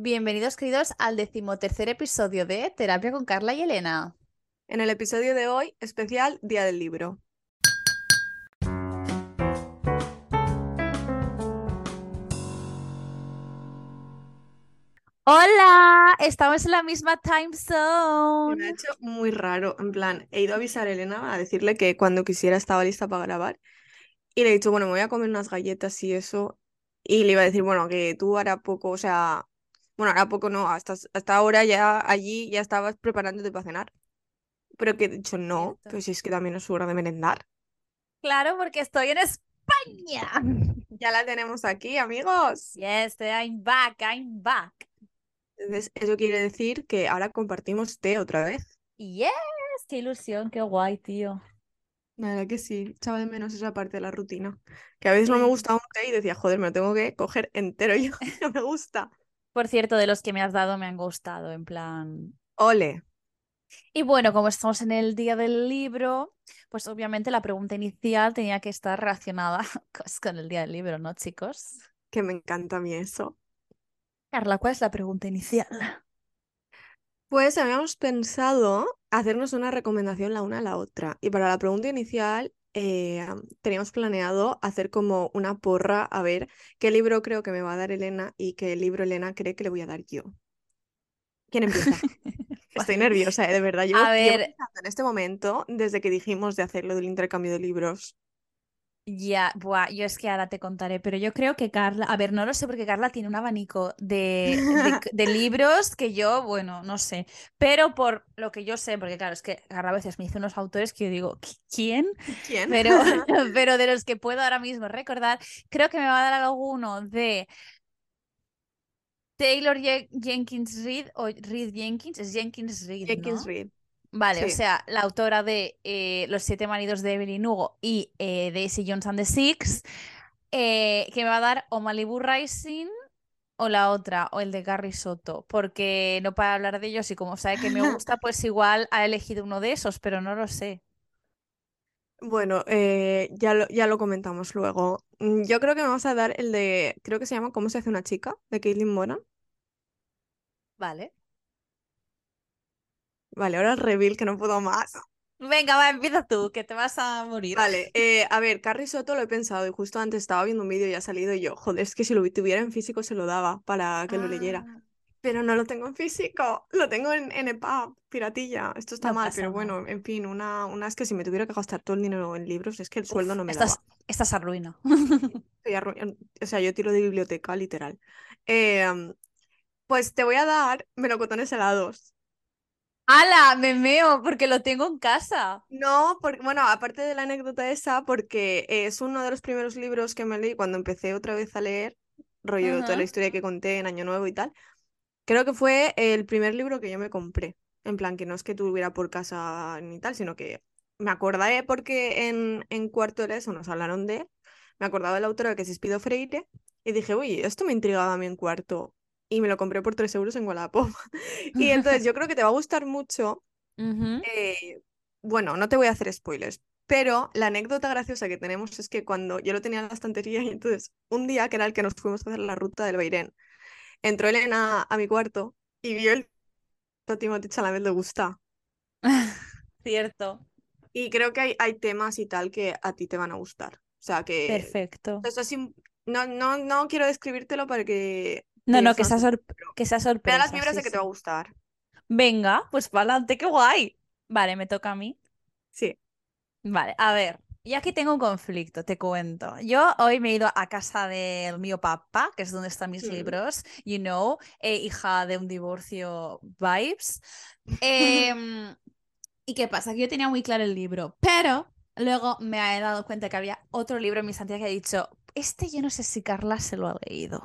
Bienvenidos, queridos, al decimotercer episodio de Terapia con Carla y Elena. En el episodio de hoy, especial Día del Libro. Hola, estamos en la misma time Me zone. ha hecho muy raro. En plan, he ido a avisar a Elena a decirle que cuando quisiera estaba lista para grabar. Y le he dicho, bueno, me voy a comer unas galletas y eso. Y le iba a decir, bueno, que tú hará poco, o sea, bueno, hará poco no, hasta, hasta ahora ya allí ya estabas preparándote para cenar. Pero que he dicho, no, pues si es que también es hora de merendar. Claro, porque estoy en España. Ya la tenemos aquí, amigos. Yes, I'm back, I'm back. Entonces, eso quiere decir que ahora compartimos té otra vez. Yes, qué ilusión, qué guay, tío. La verdad que sí, echaba de menos esa parte de la rutina. Que a veces no me gustaba un té y decía, joder, me lo tengo que coger entero yo, no me gusta. Por cierto, de los que me has dado me han gustado, en plan. Ole, Y bueno, como estamos en el día del libro, pues obviamente la pregunta inicial tenía que estar relacionada con el día del libro, ¿no, chicos? que me encanta a mí eso. Carla, ¿cuál es la pregunta inicial? Pues habíamos pensado hacernos una recomendación la una a la otra. Y para la pregunta inicial, eh, teníamos planeado hacer como una porra a ver qué libro creo que me va a dar Elena y qué libro Elena cree que le voy a dar yo. ¿Quién empieza? Estoy nerviosa, eh, de verdad. Llevo, A ver. en este momento, desde que dijimos de hacerlo del intercambio de libros. Ya, buah, yo es que ahora te contaré, pero yo creo que Carla, a ver, no lo sé porque Carla tiene un abanico de, de, de libros que yo, bueno, no sé, pero por lo que yo sé, porque claro, es que Carla a veces me dice unos autores que yo digo, "¿Qui- ¿quién? ¿Quién? Pero, pero de los que puedo ahora mismo recordar, creo que me va a dar alguno de Taylor Jenkins Reid o Reid Jenkins, es Jenkins Reid, Jenkins ¿no? Reid. Vale, o sea, la autora de eh, Los siete maridos de Evelyn Hugo y eh, Daisy Jones and the Six, eh, que me va a dar o Malibu Rising o la otra, o el de Gary Soto, porque no para hablar de ellos y como sabe que me gusta, pues igual ha elegido uno de esos, pero no lo sé. Bueno, eh, ya lo, ya lo comentamos luego. Mm, Yo creo que me vas a dar el de, creo que se llama ¿Cómo se hace una chica? de Caitlin Moran. Vale. Vale, ahora el reveal que no puedo más. Venga, va, empieza tú, que te vas a morir. Vale, eh, a ver, Carrie Soto lo he pensado y justo antes estaba viendo un vídeo y ha salido y yo, joder, es que si lo tuviera en físico se lo daba para que lo leyera. Ah, Pero no lo tengo en físico, lo tengo en, en EPUB, piratilla. Esto está No mal, pero bueno, en fin, una, una es que si me tuviera que gastar todo el dinero en libros, es que el sueldo no me estás, daba. estás arruina. Estoy arru- O sea, yo tiro de biblioteca, literal. Eh, pues te voy a dar melocotones helados. ¡Hala! Me meo porque lo tengo en casa. No, porque, bueno, aparte de la anécdota esa, porque es uno de los primeros libros que me leí cuando empecé otra vez a leer, rollo toda la historia que conté en Año Nuevo y tal. Creo que fue el primer libro que yo me compré. En plan, que no es que tuviera por casa ni tal, sino que me acordaré porque en, en cuarto de eso nos hablaron de él. Me acordaba de la autora que es Espido Freire y dije, uy, esto me intrigaba a mí en cuarto. Y me lo compré por 3 euros en Wallapop. Y entonces yo creo que te va a gustar mucho. Eh, bueno, no te voy a hacer spoilers, pero la anécdota graciosa que tenemos es que cuando yo lo tenía en la estantería y entonces un día, que era el que nos fuimos a hacer la ruta del Beirén, entró Elena a mi cuarto y vio el a Timothy Chalamet le gusta. Cierto. Y creo que hay, hay temas y tal que a ti te van a gustar. O sea que Perfecto. eso no, no, no quiero describírtelo para que No, no, que sea, sor- que sea me da las sorpresa. vibras sí, de que te va a gustar. Venga, pues para adelante, qué guay. Vale, me toca a mí. Sí. Vale, a ver, y aquí tengo un conflicto, te cuento. Yo hoy me he ido a casa del mío papá, que es donde están mis Mm. libros, you know, eh, hija de un divorcio vibes. Em, ¿y qué pasa? Que yo tenía muy claro el libro, pero luego me he dado cuenta que había otro libro en mi santidad que ha dicho, este yo no sé si Carla se lo ha leído.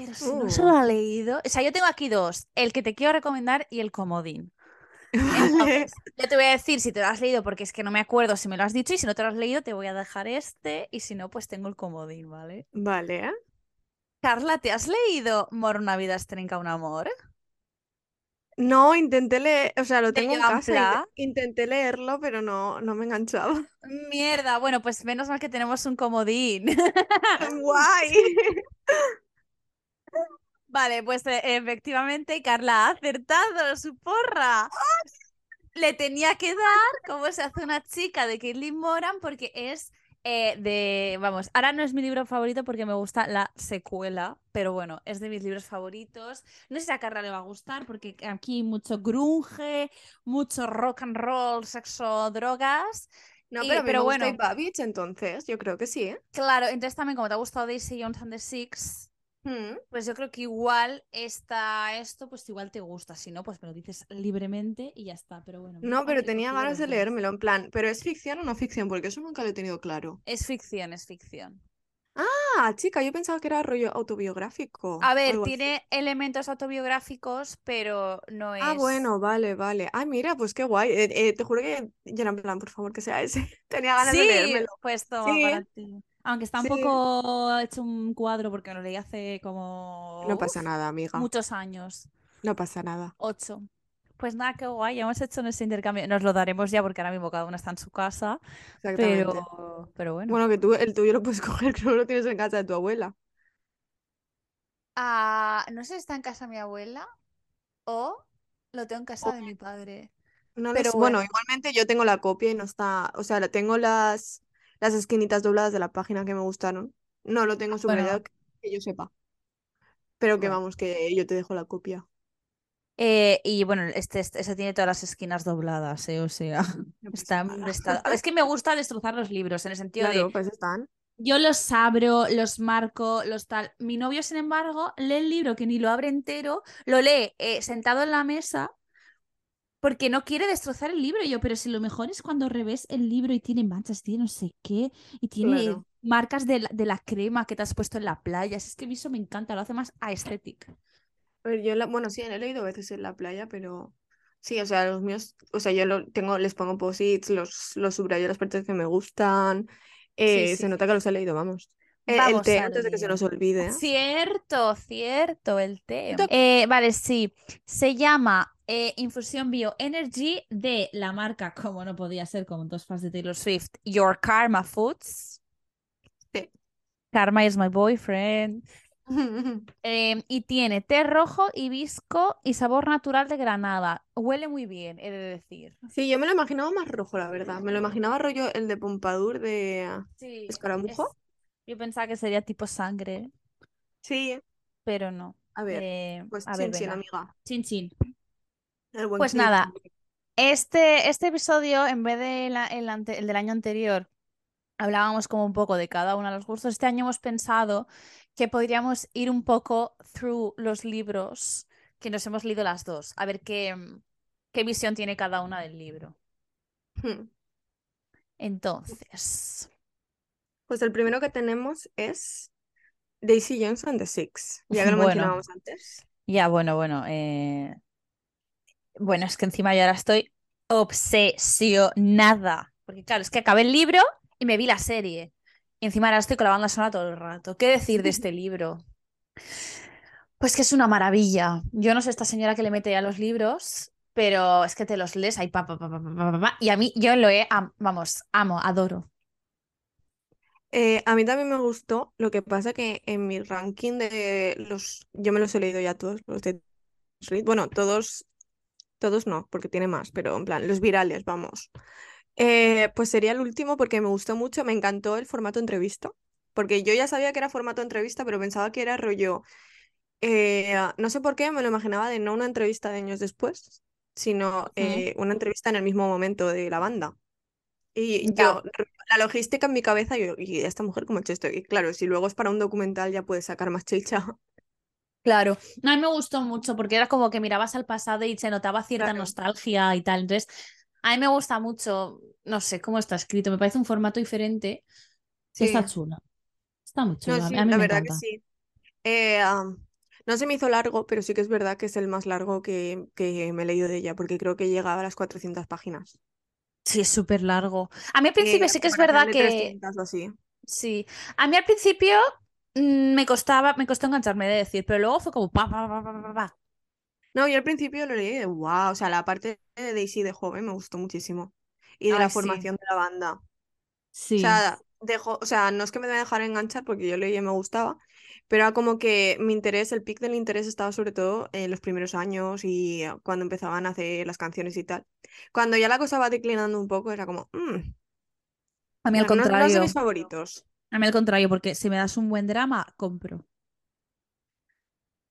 Pero si no se lo Uh, ha leído, o sea, yo tengo aquí dos, el que te quiero recomendar y el comodín. Entonces, yo te voy a decir si te lo has leído porque es que no me acuerdo si me lo has dicho y si no te lo has leído te voy a dejar este y si no pues tengo el comodín, ¿vale? Vale. Carla, ¿te has leído Mor una vida es trenca un amor? No, intenté leer, o sea, lo tengo en casa, intenté leerlo, pero no, no me enganchaba. Mierda, bueno, pues menos mal que tenemos un comodín. Guay. Vale, pues eh, efectivamente Carla ha acertado su porra. Le tenía que dar cómo se hace una chica de Caitlin Moran porque es eh, de, vamos, ahora no es mi libro favorito porque me gusta la secuela, pero bueno, es de mis libros favoritos. No sé si a Carla le va a gustar porque aquí mucho grunge, mucho rock and roll, sexo, drogas. No, Y- pero, mí pero me bueno. Entonces yo creo que sí, ¿eh? Claro, entonces también como te ha gustado Daisy Jones and the Six. Pues yo creo que igual está esto, pues igual te gusta. Si no, pues me lo dices libremente y ya está. Pero bueno. No, pero tenía ganas de leérmelo, en plan, ¿pero es ficción o no ficción? Porque eso nunca lo he tenido claro. Es ficción, es ficción. Ah, chica, yo pensaba que era rollo autobiográfico. A ver, así. tiene elementos autobiográficos, pero no es. Ah, bueno, vale, vale. Ay, mira, pues qué guay. Eh, eh, te juro que yo era en plan, por favor, que sea ese. Tenía ganas de leérmelo. pues toma Sí, para ti. Aunque está un sí. poco hecho un cuadro porque lo leí hace como No pasa nada, amiga. muchos años. No pasa nada. Ocho. Pues nada, qué guay, ya hemos hecho nuestro intercambio. Nos lo daremos ya porque ahora mismo cada uno está en su casa. Exactamente. Pero, pero bueno. Bueno, que tú el tuyo lo puedes coger, que no lo tienes en casa de tu abuela. Ah, no sé si está en casa de mi abuela o lo tengo en casa de mi padre. No lo Pero sé. Bueno, bueno. igualmente yo tengo la copia y no está. O sea, la- tengo las, las esquinitas dobladas de la página que me gustaron. No lo tengo subrayado Bueno, que, yo sepa. Pero que bueno. vamos, que yo te dejo la copia. Eh, y bueno, este, este, tiene todas las esquinas dobladas, ¿eh? O sea, está estado. Es que me gusta destrozar los libros, en el sentido de Claro, pues están. yo los abro, los marco, los tal. Mi novio, sin embargo, lee el libro que ni lo abre entero, lo lee eh, sentado en la mesa porque no quiere destrozar el libro. Y yo, pero si lo mejor es cuando revés el libro y tiene manchas, tiene no sé qué, y tiene Claro. marcas de la, de la crema que te has puesto en la playa. Es que eso me encanta, lo hace más aesthetic. A ver, yo la, bueno, sí, he leído a veces en la playa, pero sí, o sea, los míos, o sea, yo lo tengo, les pongo posits, los, los subrayo las partes que me gustan. Eh, sí. se nota que los he leído, vamos. Eh, el té antes de que se nos olvide. Cierto, cierto, el té. Eh, vale, sí. Se llama eh, Infusión Bio Energy de la marca, como no podía ser, como dos fans de Taylor Swift, Your Karma Foods. Sí. Karma is my boyfriend. Eh, y tiene té rojo, hibisco y sabor natural de granada. Huele muy bien, he de decir. Sí, yo me lo imaginaba más rojo, la verdad. Me lo imaginaba rollo el de Pompadour de Sí, Escaramujo. es- yo pensaba que sería tipo sangre, Sí, pero no. a ver, Eh, pues a ver, chin amiga. Chin chin. Pues clip. nada, Este, este episodio, en vez de la- el, ante- el del año anterior, hablábamos como un poco de cada uno de los gustos. Este año hemos pensado que podríamos ir un poco through los libros que nos hemos leído las dos, a ver qué, qué visión tiene cada una del libro. Hmm. Entonces, Pues el primero que tenemos es Daisy Jones and the Six. Ya que lo Bueno. mencionábamos antes. ya, bueno, bueno. eh, Bueno, es que encima yo ahora estoy obsesionada. Porque claro, es que acabé el libro y me vi la serie. Y encima ahora estoy con la banda sonora todo el rato. ¿Qué decir de este libro? Pues que es una maravilla. Yo no sé esta señora que le mete a los libros, pero es que te los lees ahí, pa, pa, pa, pa, y a mí yo lo he, am- vamos, amo, adoro. Eh, a mí también me gustó, lo que pasa que en mi ranking de los, yo me los he leído ya todos, los de. Bueno, todos, todos no, porque tiene más, pero en plan, los virales, vamos. Eh, pues sería el último porque me gustó mucho, me encantó el formato entrevista, porque yo ya sabía que era formato entrevista, pero pensaba que era rollo, eh, no sé por qué, me lo imaginaba de no una entrevista de años después, sino eh, una entrevista en el mismo momento de la banda. Y Ya. yo, la logística en mi cabeza, yo, y esta mujer como hecho esto. Y claro, si luego es para un documental ya puedes sacar más chicha. Claro, no, a mí me gustó mucho porque era como que mirabas al pasado y se notaba cierta Claro. nostalgia y tal. Entonces, a mí me gusta mucho, no sé cómo está escrito, me parece un formato diferente. Sí. Está chulo. Está muy chulo. No, a sí, mí, a mí la me verdad encanta. que sí. Eh, no se me hizo largo, pero sí que es verdad que es el más largo que, que me he leído de ella, porque creo que llega a las 400 páginas. Sí, es súper largo. A mí al principio Eh, sí que es verdad que 300 o así. sí. A mí al principio me costaba, me costó engancharme de decir, pero luego fue como pa, pa, pa, pa, pa, pa. No, yo al principio lo leí de wow, o sea, la parte de Daisy de joven me gustó muchísimo. Y de Ay, la sí. formación de la banda. Sí. O sea, dejó, o sea, no es que me deje dejar enganchar porque yo leí y me gustaba, Pero era como que mi interés, el pic del interés estaba sobre todo en los primeros años y eh, cuando empezaban a hacer las canciones y tal. Cuando ya la cosa va declinando un poco, era como, mm, A mí al no, no- no contrario. mis favoritos. A mí al contrario, porque si me das un buen drama, compro.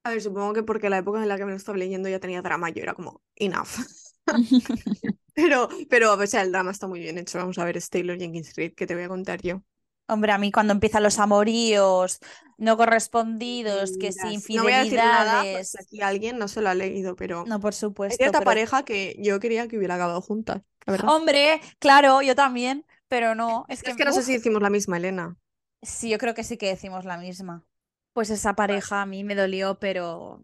A ver, supongo que porque la época en la que me lo estaba leyendo ya tenía drama, yo era como, enough. Pero, pero, o sea, el drama está muy bien hecho. Vamos a ver, es Taylor Jenkins Reid, que te voy a contar yo. Hombre, a mí cuando empiezan los amoríos no correspondidos, que sí, Mentiras. No voy a decir nada, infidelidades. aquí alguien no se lo ha leído, pero No, por hay supuesto, cierta pero- pareja que yo quería que hubiera acabado juntas, la verdad. Hombre, claro, yo también, pero no, es que, Es que no sé si decimos la misma, Elena. Sí, yo creo que sí que decimos la misma. Pues esa pareja a mí me dolió, pero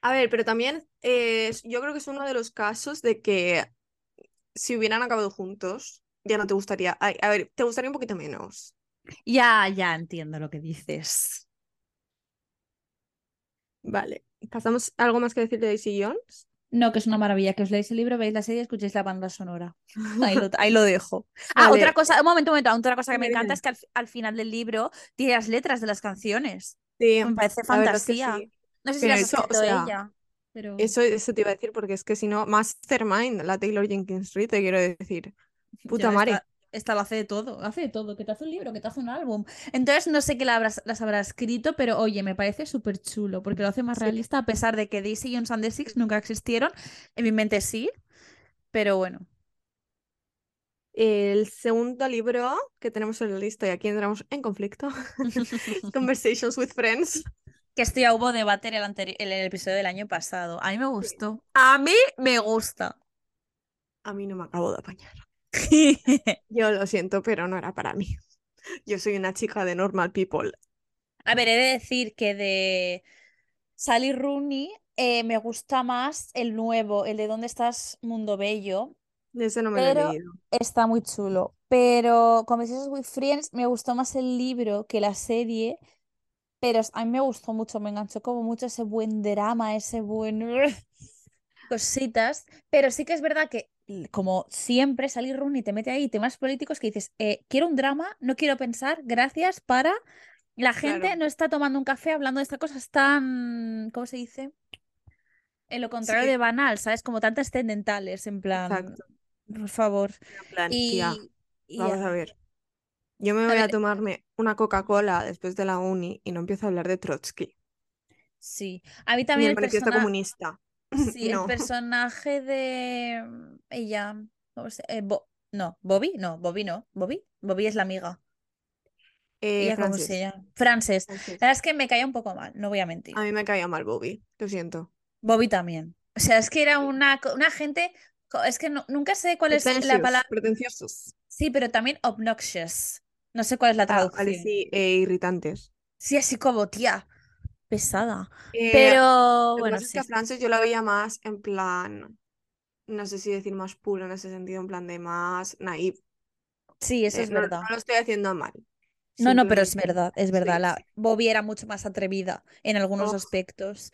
A ver, pero también eh, yo creo que es uno de los casos de que si hubieran acabado juntos, ya no te gustaría. ay, a ver, te gustaría un poquito menos. ya, ya entiendo lo que dices. Vale. ¿Pasamos algo más que decir de Daisy Jones? No, que es una maravilla, que os leáis el libro, veis la serie, escuchéis la banda sonora. Ahí lo, ahí lo dejo. Ah, Vale. otra cosa, un momento, un momento, otra cosa que me encanta es que al, fi- al final del libro tiene las letras de las canciones. Sí, Me parece fantasía. sí. No sé si las ha o sea, ella, pero Eso, eso te iba a decir, porque es que si no, Mastermind, la Taylor Jenkins Reid, te quiero decir. Puta madre. Esta, lo hace de todo, hace de todo, que te hace un libro, que te hace un álbum. Entonces no sé qué la habrás- las habrá escrito, pero oye, me parece súper chulo, porque lo hace más Sí. realista, a pesar de que Daisy Jones and the Six nunca existieron. En mi mente sí, pero bueno. El segundo libro que tenemos en la lista, y aquí entramos en conflicto, Conversations with Friends. Que esto ya hubo debate en el, en el episodio del año pasado. A mí me gustó. A mí me gusta. A mí no me acabo de apañar. Yo lo siento, pero no era para mí. Yo soy una chica de normal people. A ver, he de decir que de Sally Rooney eh, me gusta más el nuevo, el de ¿Dónde estás, Mundo Bello? Ese no me lo he leído. está muy chulo. Pero Conversations with Friends me gustó más el libro que la serie. Pero a mí me gustó mucho, me enganchó como mucho ese buen drama, ese buen cositas. Pero sí que es verdad que, como siempre, Sally Rooney te mete ahí temas políticos que dices, eh, quiero un drama, no quiero pensar, gracias para. La gente Claro. no está tomando un café hablando de estas cosas tan, ¿cómo se dice? En lo contrario Sí. de banal, ¿sabes? Como tan trascendentales, en plan, Exacto. por favor. En plan, tía, Y, y vamos ya. a ver. Yo me A voy a ver, tomarme una Coca-Cola después de la uni y no empiezo a hablar de Trotsky. sí. A mí también el el persona... comunista. Sí, el personaje de ella, ¿cómo se- eh, Bo- no, Bobby, no, Bobby no, Bobby, Bobby es la amiga. Eh, ¿Ella cómo se Frances. llama? Frances. La verdad es que me caía un poco mal, no voy a mentir. A mí me caía mal Bobby, lo siento. Bobby también. O sea, es que era una, una gente, es que no- nunca sé cuál es la palabra. pretenciosos. Sí, pero también obnoxious. No sé cuál es la Ah, vale, traducción. sí, eh, irritantes. Sí, así como tía, pesada. Eh, Pero lo que bueno, es que a Frances yo la veía más en plan, no sé si decir más puro en ese sentido, en plan de más naive. Sí, eso Eh, es no, verdad. no lo estoy haciendo mal. No, no, pero es verdad, es verdad. sí, La Bobby era mucho más atrevida en algunos oh, aspectos.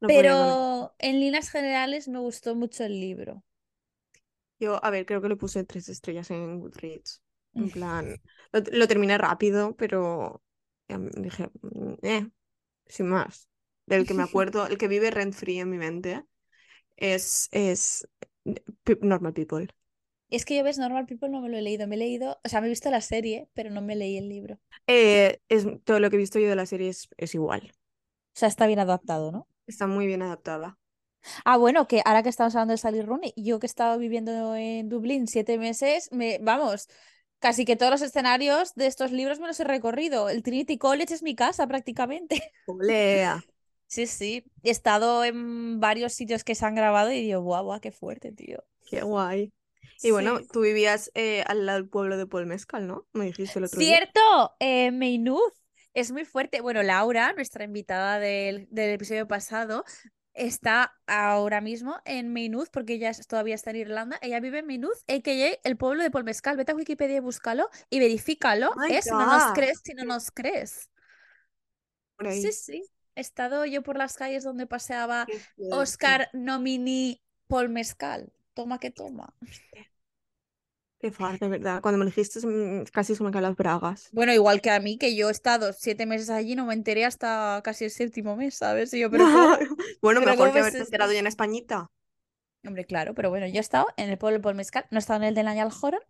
no. Pero en líneas generales me gustó mucho el libro. Yo, a ver, creo que le puse tres estrellas en Goodreads. En plan, lo, lo terminé rápido, pero me dije, "Mm, eh, sin más. Del que me acuerdo, el que vive rent free en mi mente es, es Normal People. Es que yo ves, Normal People no me lo he leído. Me he leído, o sea, me he visto la serie, pero no me leí el libro. Eh, es, todo lo que he visto yo de la serie es, es igual. O sea, está bien adaptado, ¿no? Está muy bien adaptada. Ah, bueno, que ahora que estamos hablando de Sally Rooney, yo que he estado viviendo en Dublín siete meses, me, vamos, casi que todos los escenarios de estos libros me los he recorrido. El Trinity College es mi casa prácticamente. Olea. Sí, sí. He estado en varios sitios que se han grabado y digo, guau, guau, qué fuerte, tío. Qué guay. Y bueno, tú vivías eh, al lado del pueblo de Paul Mezcal, ¿no? Me dijiste el otro día. Cierto, eh, es muy fuerte. Bueno, Laura, nuestra invitada del, del episodio pasado, está ahora mismo en Maynooth porque ella es- todavía está en Irlanda. Ella vive en Maynooth, a.k.a. el pueblo de Paul Mescal. Vete a Wikipedia y búscalo y verifícalo, Oh. Si no nos crees, si no nos crees. Por Sí, sí. He estado yo por las calles donde paseaba. Oscar Nomini Paul. Toma que toma. Qué fuerte, ¿verdad? Cuando me dijiste casi se me caen las bragas. Bueno, igual que a mí, que yo he estado siete meses allí, no me enteré hasta casi el séptimo mes, ¿sabes? Y yo, pero bueno, pero mejor ¿cómo que haberte enterado ya en Españita. Hombre, claro, pero bueno, yo he estado en el pueblo de Paul Mezcal, no he estado en el de Nayal Horan,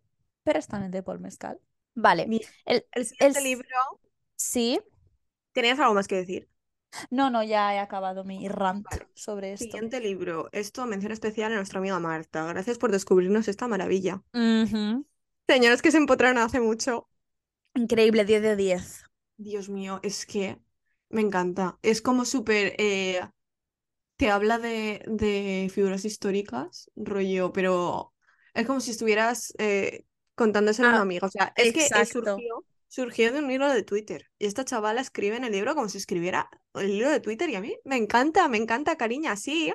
pero he estado en el de Paul Mezcal. Vale, Bien. el, El el siguiente libro. sí, ¿Tenías algo más que decir? No, no, ya he acabado mi rant Vale. sobre esto. Siguiente libro. Esto, mención especial a nuestra amiga Marta. Gracias por descubrirnos esta maravilla. Ujú. Señores que se empotraron hace mucho. Increíble, 10 de 10. Dios mío, es que me encanta. Es como súper... eh, te habla de, de figuras históricas, rollo, pero es como si estuvieras eh, contándoselo a una Ah, amiga. O sea, es que eh, surgió, surgió de un hilo de Twitter. Y esta chavala escribe en el libro como si escribiera el hilo de Twitter. Y a mí me encanta, me encanta, cariña, sí.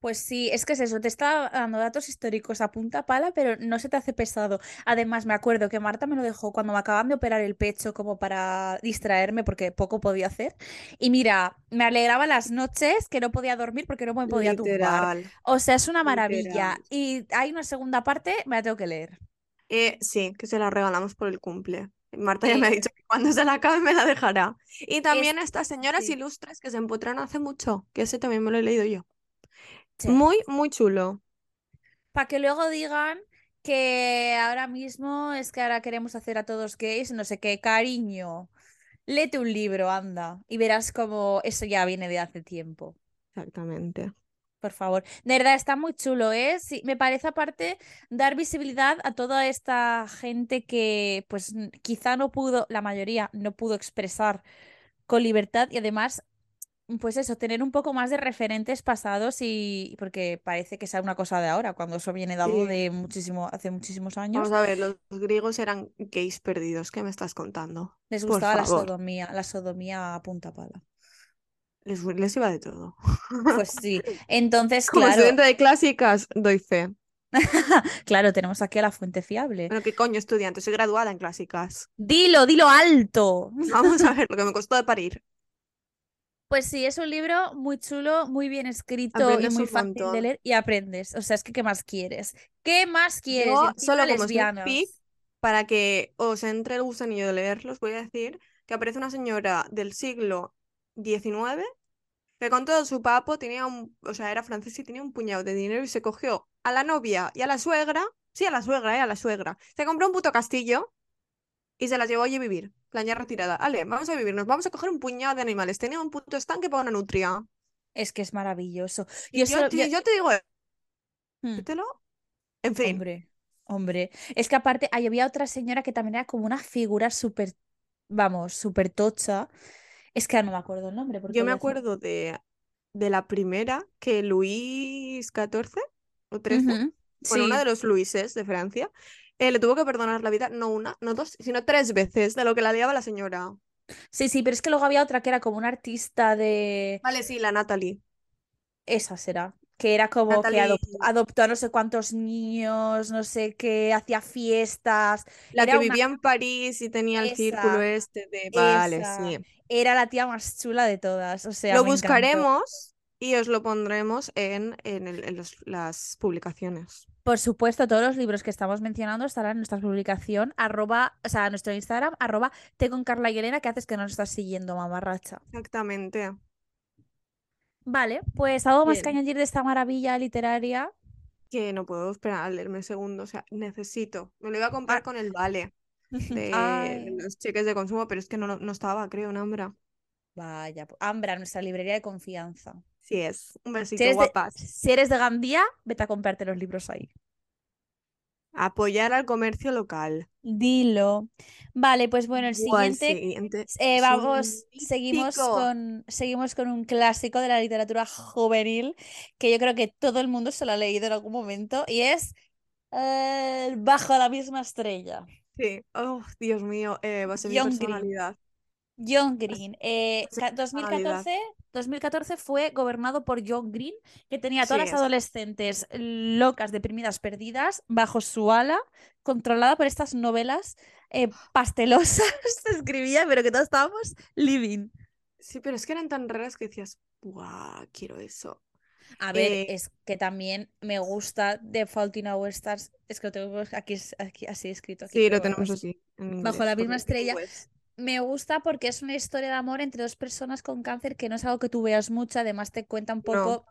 Pues sí, es que es eso, te está dando datos históricos a punta pala, pero no se te hace pesado. Además, me acuerdo que Marta me lo dejó cuando me acaban de operar el pecho como para distraerme porque poco podía hacer. Y mira, me alegraba las noches que no podía dormir porque no me podía tumbar. Literal, O sea, es una maravilla. literal. Y hay una segunda parte, me la tengo que leer. Eh, sí, que se la regalamos por el cumple. Marta ya me ha dicho que cuando se la acabe me la dejará. Y es, también estas señoras sí, ilustres que se empotraron hace mucho, que ese también me lo he leído yo. sí. Muy, muy chulo. Para que luego digan que ahora mismo es que ahora queremos hacer a todos gays, no sé qué, cariño. Léete un libro, anda, y verás como eso ya viene de hace tiempo. Exactamente. Por favor. De verdad, está muy chulo, ¿eh? Sí, me parece aparte dar visibilidad a toda esta gente que, pues, quizá no pudo, la mayoría no pudo expresar con libertad y además, pues eso, tener un poco más de referentes pasados y porque parece que sea una cosa de ahora, cuando eso viene dado Sí. de muchísimo, hace muchísimos años. Vamos a ver, los griegos eran gays perdidos. ¿Qué me estás contando? Les gustaba la sodomía, la sodomía a punta pala. Les, les iba de todo. Pues sí. Entonces, Como claro, estudiante de clásicas, doy fe. claro, tenemos aquí a la fuente fiable. Bueno, ¿qué coño estudiante? Soy graduada en clásicas. Dilo, dilo alto. Vamos a ver lo que me costó de parir. Pues sí, es un libro muy chulo, muy bien escrito y Aprendes muy un fácil de leer y aprendes. O sea, es que ¿qué más quieres? ¿Qué más quieres? Y Yo, solo como lesbianas. para que os entre el gusanillo de leerlos, voy a decir que aparece una señora del siglo XIX que con todo su papo tenía un, o sea, era francés y tenía un puñado de dinero y se cogió a la novia y a la suegra, sí, a la suegra, eh, a la suegra. Se compró un puto castillo y se las llevó allí a vivir, la ya retirada. Ale, vamos a vivir, nos vamos a coger un puñado de animales. Tenía un puto estanque para una nutria. Es que es maravilloso. Y Yo yo, solo, yo- yo te digo, Hmm. En fin, hombre, hombre. Es que aparte ahí había otra señora que también era como una figura súper, vamos, súper tocha. Es que ahora no me acuerdo el nombre porque yo me acuerdo de, de la primera que Luis XIV o XIII, Ujú, bueno, uno de los Luises de Francia, eh, le tuvo que perdonar la vida, no una, no dos, sino tres veces de lo que la liaba la señora. Sí, sí, pero es que luego había otra que era como una artista de... Vale, sí, la Natalie. Esa será. Que era como que Natalie, adop- adoptó a no sé cuántos niños, no sé qué, hacía fiestas. la Era que una... vivía en París y tenía el círculo este de... Vale, esa. sí. Era la tía más chula de todas. O sea, Lo encantó. buscaremos y os lo pondremos en, en, el- en los- las publicaciones. Por supuesto, todos los libros que estamos mencionando estarán en nuestra publicación, arroba, o sea, en nuestro Instagram, arroba te con Carla y Elena, que haces que no nos estás siguiendo, mamarracha. Exactamente. Vale, pues algo más que añadir de esta maravilla literaria. Que no puedo esperar a leerme el segundo, o sea, necesito. Me lo iba a comprar Ah, con el vale de, de los cheques de consumo, pero es que no, no estaba, creo, en Ambra. vaya, pues, Ambra, nuestra librería de confianza. Sí es. Un Si besito, de, guapas. si eres de Gandía, vete a comprarte los libros ahí. Apoyar al comercio local. Dilo. Vale, pues bueno, el siguiente, siguiente. eh, vamos, seguimos con, seguimos con un clásico de la literatura juvenil que yo creo que todo el mundo se lo ha leído en algún momento y es eh, Bajo la misma estrella. Sí. Oh, Dios mío, eh, va a ser mi John Green. personalidad. John Green. eh, ser ca- mi personalidad. 2014, 2014 fue gobernado por John Green, que tenía a todas Sí las es. adolescentes locas, deprimidas, perdidas, bajo su ala, controlada por estas novelas eh, pastelosas que escribía, pero que todos estábamos living. Sí, pero es que eran tan raras que decías, ¡buah! Quiero eso. A ver, Eh, es que también me gusta The Fault in Our Stars. Es que lo tengo aquí, aquí así escrito aquí, sí, lo tenemos así, así bajo la misma estrella. bilingües. Me gusta porque es una historia de amor entre dos personas con cáncer que no es algo que tú veas mucho, además te cuenta un No. poco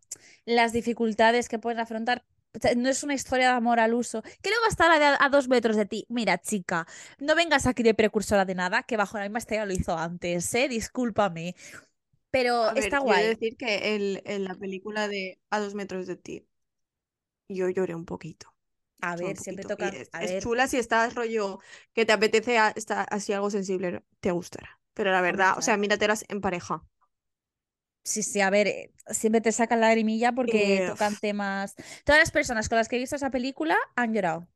las dificultades que pueden afrontar. O sea, no es una historia de amor al uso. Que luego está la de a, a dos metros de ti. Mira, chica, no vengas aquí de precursora de nada, que bajo la misma estrella lo hizo antes, ¿eh? Discúlpame. Pero A está guay. decir que el, en la película de A dos metros de ti, yo lloré un poquito. A ver, siempre toca. es, A es ver, chula si estás rollo que te apetece a- estar así algo sensible, te gustará. Pero la verdad, o sea, míratelas en pareja. Sí, sí, a ver, eh, siempre te sacan la lagrimilla porque Eh, tocan temas. Todas las personas con las que he visto esa película han llorado.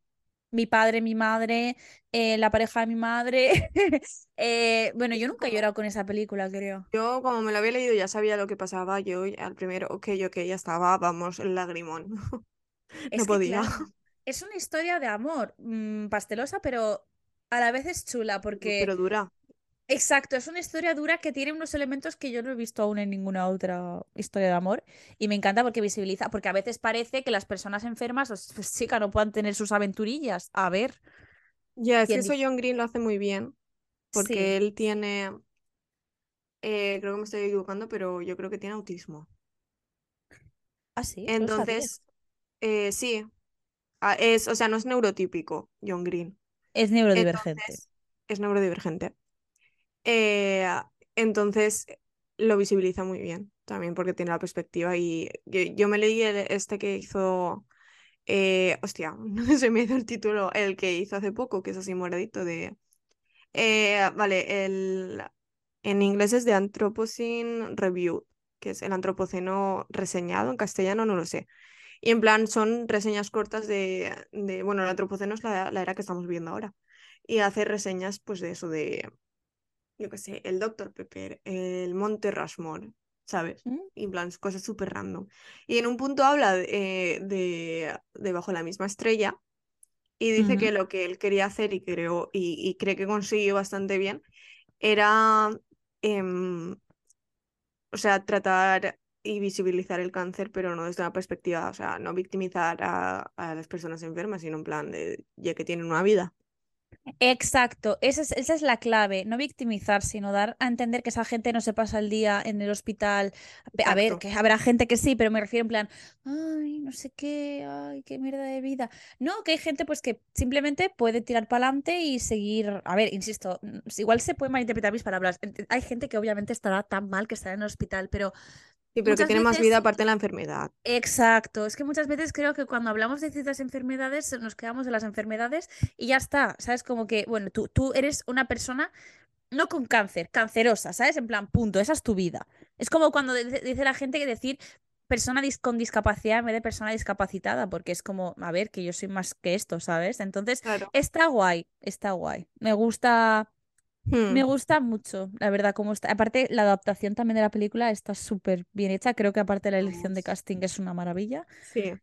Mi padre, mi madre, eh, la pareja de mi madre. Eh, bueno, yo nunca he llorado con esa película, creo. yo como me lo había leído ya sabía lo que pasaba, yo al primero, ok, ok, ya estaba, vamos, el lagrimón. No Es que, podía. claro, es una historia de amor, mm, pastelosa, pero a la vez es chula porque, Pero dura. exacto, es una historia dura que tiene unos elementos que yo no he visto aún en ninguna otra historia de amor y me encanta porque visibiliza, porque a veces parece que las personas enfermas, pues, chica, no puedan tener sus aventurillas. A ver, Ya, es que ¿quién eso? John Green lo hace muy bien, porque Sí, él tiene, eh, creo que me estoy equivocando, pero yo creo que tiene autismo. ah, sí. Entonces, eh, sí, ah, es, o sea, no es neurotípico, John Green. Es neurodivergente. Entonces, es neurodivergente. Eh, entonces, lo visibiliza muy bien también porque tiene la perspectiva y yo, yo me leí el- este que hizo, eh, hostia, no se me hizo el título, el que hizo hace poco, que es así moradito de, eh, vale, el, en inglés es de Anthropocene Review, que es el antropoceno reseñado, en castellano no lo sé. Y en plan son reseñas cortas de, de bueno, el antropoceno es la, la era que estamos viendo ahora. Y hace reseñas pues de eso, de, yo qué sé, el Dr. Pepper, el Monte Rushmore, ¿sabes? ¿Mm? Y en plan, cosas súper random. Y en un punto habla de, de, de Bajo la misma estrella y dice que lo que él quería hacer y, creo, y, y cree que consiguió bastante bien era, em, o sea, tratar y visibilizar el cáncer, pero no desde una perspectiva, o sea, no victimizar a, a las personas enfermas, sino en plan de ya que tienen una vida. Exacto, esa es, esa es la clave, no victimizar, sino dar a entender que esa gente no se pasa el día en el hospital. A ver, Exacto. que habrá gente que sí, pero me refiero en plan, ay, no sé qué, ay, qué mierda de vida. No, que hay gente pues que simplemente puede tirar para adelante y seguir. A ver, insisto, igual se pueden malinterpretar mis palabras. Hay gente que obviamente estará tan mal que estará en el hospital, pero Sí, pero que tiene más vida aparte de la enfermedad. Exacto, es que muchas veces creo que cuando hablamos de ciertas enfermedades nos quedamos en las enfermedades y ya está, ¿sabes? Como que, bueno, tú, tú eres una persona no con cáncer, cancerosa, ¿sabes? En plan, punto, esa es tu vida. Es como cuando dice, dice la gente que decir persona dis- con discapacidad en vez de persona discapacitada, porque es como, a ver, que yo soy más que esto, ¿sabes? Entonces, Claro. está guay, está guay. Me gusta, me Hmm, gusta mucho, la verdad, cómo está. Aparte, la adaptación también de la película está súper bien hecha. Creo que aparte la elección de casting es una maravilla. Sí,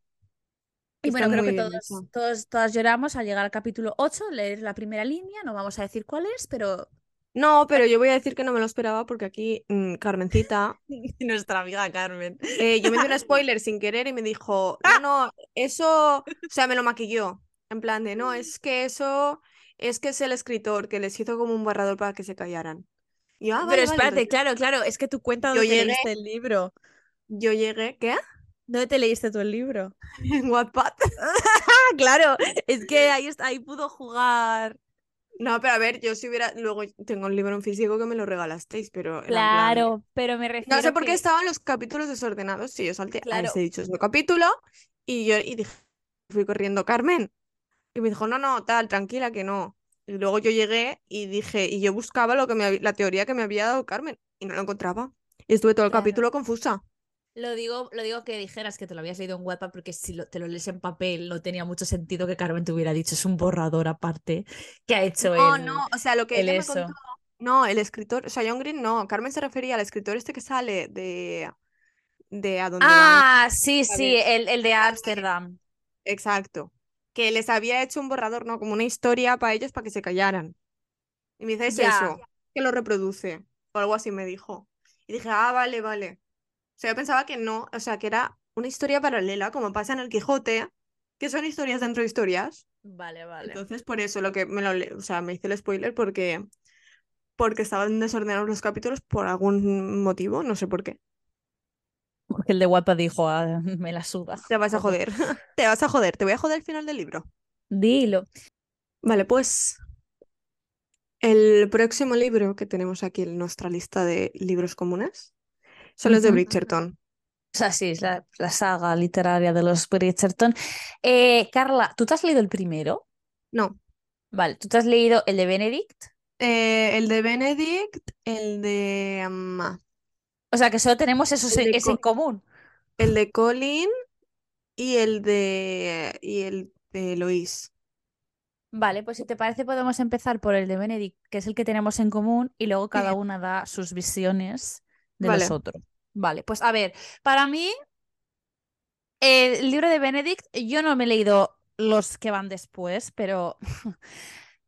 Y está bueno, creo que todos, todas lloramos al llegar al capítulo 8, leer la primera línea, no vamos a decir cuál es, pero No, pero yo voy a decir que no me lo esperaba porque aquí mm, Carmencita, nuestra amiga Carmen. eh, yo me di un spoiler sin querer y me dijo, no, no, eso, o sea, me lo maquilló. En plan de, no, es que eso, es que es el escritor que les hizo como un borrador para que se callaran. Y yo, ah, Pero vale, vale. espérate, Entonces claro, claro, es que tú cuenta yo dónde te llegué, leíste el libro. yo llegué, ¿qué? ¿Dónde te leíste tú el libro? En Wattpad. Claro, es que ahí, ahí pudo jugar. No, pero a ver, yo si hubiera, luego tengo un libro en físico que me lo regalasteis, pero en plan Claro, pero me No sé refiero por qué que, estaban los capítulos desordenados. Sí, yo salté a claro, ese dichoso capítulo y yo y dije, fui corriendo, Carmen. Y me dijo, no, no, tal, tranquila, que no. Y luego yo llegué y dije, y yo buscaba lo que me, la teoría que me había dado Carmen y no lo encontraba. Y estuve todo el claro. capítulo confusa. Lo digo, lo digo que dijeras que te lo habías leído en Wattpad porque si lo- te lo lees en papel no tenía mucho sentido que Carmen te hubiera dicho. Es un borrador aparte que ha hecho No, el, no, o sea, lo que el ella me eso. contó, no, el escritor, o sea, John Green no, Carmen se refería al escritor este que sale de, de a dónde van, Ah, sí, sí, ¿sabes? el, el plan de- Ámsterdam. Exacto. Que les había hecho un borrador, ¿no? Como una historia para ellos para que se callaran. Y me dice, es Ya, eso, que lo reproduce. O algo así me dijo. Y dije, ah, vale, vale. O sea, yo pensaba que no, o sea, que era una historia paralela, como pasa en el Quijote, que son historias dentro de historias. Vale, vale. Entonces, por eso lo que me lo, o sea, me hice el spoiler porque porque estaban desordenados los capítulos por algún motivo, no sé por qué. Porque el de Wattpad dijo, "Ah, me la suda. Te vas a joder. Te vas a joder. Te voy a joder al final del libro. Dilo. Vale, pues el próximo libro que tenemos aquí en nuestra lista de libros comunes son los de. Bridgerton. O sea, sí, es la, la saga literaria de los Bridgerton. Eh, Carla, ¿tú te has leído el primero? No, Vale, ¿tú te has leído el de Benedict? eh, el de Benedict, el de mm, O sea, que solo tenemos esos, ese en Co- común. el de Colin y el de y el de Lois. Vale, pues si te parece podemos empezar por el de Benedict, que es el que tenemos en común, y luego cada una da sus visiones de los Vale. otros. Vale, pues a ver, para mí, el libro de Benedict, yo no me he leído los que van después, pero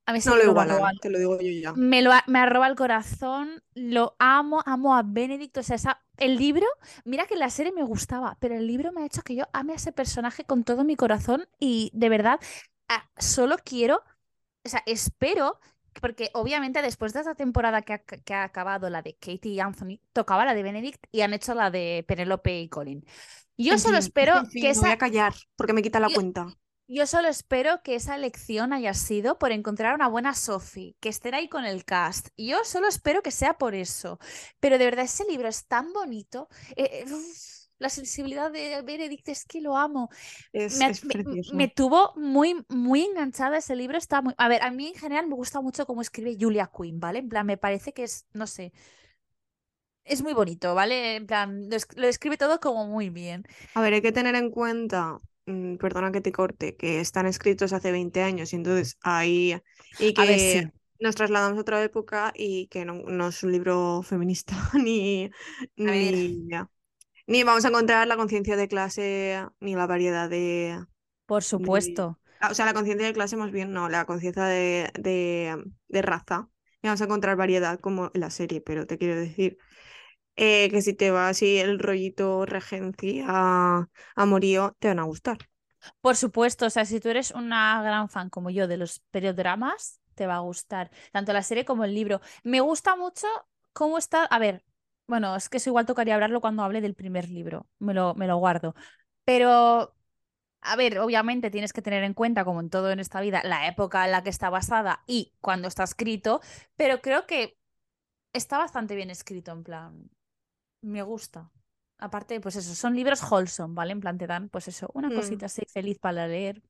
a mí No lo igualan, te lo digo yo ya. me lo me arroba el corazón, lo amo, amo a Benedict, o sea, esa- el libro, mira que la serie me gustaba, pero el libro me ha hecho que yo ame a ese personaje con todo mi corazón y de verdad, solo quiero, o sea, espero, porque obviamente después de esta temporada que ha, que ha acabado, la de Katie y Anthony, tocaba la de Benedict y han hecho la de Penelope y Colin. Yo En solo fin, espero en fin, que me voy esa... a callar porque me quita la Yo- cuenta. Yo solo espero que esa elección haya sido por encontrar una buena Sophie, que esté ahí con el cast. Yo solo espero que sea por eso. Pero de verdad, ese libro es tan bonito. eh, eh, la sensibilidad de Benedict es que lo amo. Es, Me, es me- precioso. me tuvo muy, muy enganchada ese libro. Está muy... A ver, a mí en general me gusta mucho cómo escribe Julia Quinn, ¿vale? En plan, me parece que es, no sé, es muy bonito, ¿vale? En plan, lo, es- lo describe todo como muy bien. A ver, hay que tener en cuenta, perdona que te corte, que están escritos hace 20 años y entonces ahí y A ver, que sí. nos trasladamos a otra época y que no, no es un libro feminista ni, ni, ni vamos a encontrar la conciencia de clase ni la variedad de, Por supuesto. ah, o sea, la conciencia de clase más bien no, la conciencia de, de, de raza. Y vamos a encontrar variedad como en la serie, pero te quiero decir eh, que si te va así el rollito regencia amorío, te van a gustar. Por supuesto, o sea, si tú eres una gran fan como yo de los periodramas, te va a gustar tanto la serie como el libro. Me gusta mucho cómo está. A ver, bueno, es que eso igual tocaría hablarlo cuando hable del primer libro, me lo, me lo guardo. Pero, a ver, obviamente tienes que tener en cuenta, como en todo en esta vida, la época en la que está basada y cuando está escrito, pero creo que está bastante bien escrito, en plan, me gusta. Aparte, pues eso, son libros wholesome, ¿vale? En plan, te dan, pues eso, una Mm. cosita así feliz para leer.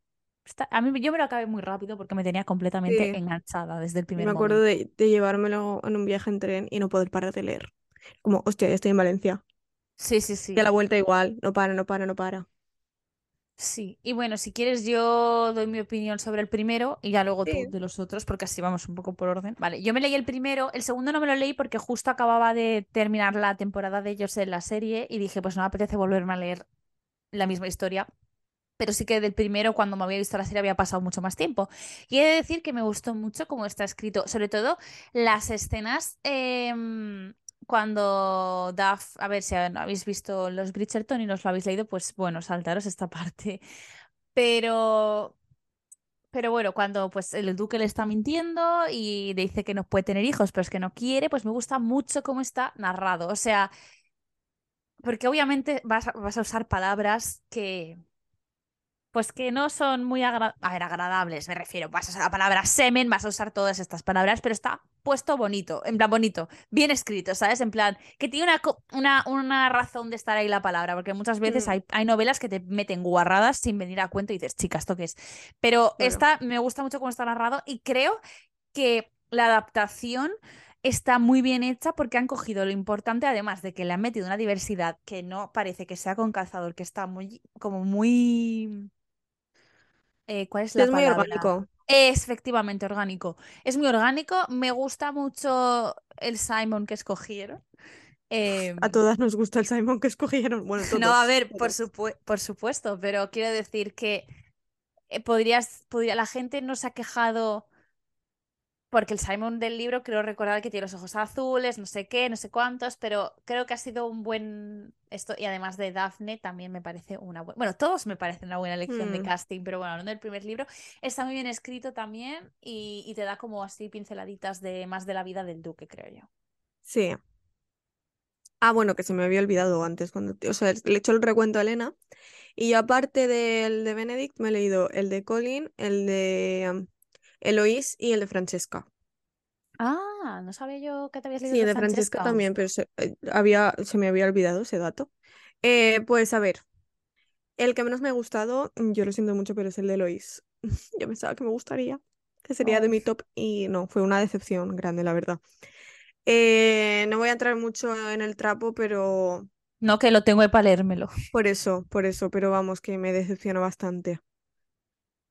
Está- a mí yo me lo acabé muy rápido porque me tenía completamente Sí. enganchada desde el primer Me acuerdo momento. de, de llevármelo en un viaje en tren y no poder parar de leer. Como, hostia, ya estoy en Valencia. Sí, sí, sí. Y a la vuelta igual, no para, no para, no para. Sí. Y bueno, si quieres yo doy mi opinión sobre el primero y ya luego tú de los otros, porque así vamos un poco por orden. Vale, yo me leí el primero, el segundo no me lo leí porque justo acababa de terminar la temporada de ellos en la serie y dije, pues no me apetece volverme a leer la misma historia. Pero sí que del primero, cuando me había visto la serie, había pasado mucho más tiempo. Y he de decir que me gustó mucho cómo está escrito, sobre todo las escenas em, cuando Duff, a ver si habéis visto los Bridgerton y no lo habéis leído, pues bueno, saltaros esta parte. Pero, pero bueno, cuando pues el duque le está mintiendo y dice que no puede tener hijos, pero es que no quiere, pues me gusta mucho cómo está narrado. O sea, porque obviamente vas a, vas a usar palabras que pues que no son muy agra- a ver, agradables, me refiero. Vas a usar la palabra semen, vas a usar todas estas palabras, pero está puesto bonito, en plan bonito, bien escrito, ¿sabes? En plan, que tiene una, una, una razón de estar ahí la palabra, porque muchas veces Mm. hay, hay novelas que te meten guarradas sin venir a cuento y dices, chica, ¿esto qué es? Pero esta me gusta mucho cómo está narrado y creo que la adaptación está muy bien hecha porque han cogido lo importante, además de que le han metido una diversidad que no parece que sea con calzador, que está muy, como muy... eh, ¿cuál es la es muy palabra? orgánico. Es efectivamente orgánico. Es muy orgánico. Me gusta mucho el Simon que escogieron. Em, A todas nos gusta el Simon que escogieron. Bueno, todos. no, a ver, por, por supuesto, pero quiero decir que eh, podrías, podría, la gente no se ha quejado porque el Simon del libro creo recordar que tiene los ojos azules, no sé qué, no sé cuántos, pero creo que ha sido un buen esto y además de Daphne también me parece una buena, bueno, todos me parecen una buena elección de Mm, casting, pero bueno, hablando del primer libro, está muy bien escrito también y, y te da como así pinceladitas de más de la vida del duque, creo yo. sí. Ah, bueno, que se me había olvidado antes cuando, o sea, le he hecho el recuento a Elena. Y yo, aparte del de Benedict, me he leído el de Colin, el de Eloís y el de Francesca. Ah, no sabía yo que te habías leído Sí, el de Francesca Francesca. también, pero se, eh, había, se me había olvidado ese dato. Eh, pues a ver, el que menos me ha gustado, mm, yo lo siento mucho, pero es el de Eloís. Yo pensaba que me gustaría, que sería de mi top y no, fue una decepción grande, la verdad. Eh, no voy a entrar mucho en el trapo, pero No, que lo tengo para leérmelo. por eso, por eso, pero vamos, que me decepciona bastante.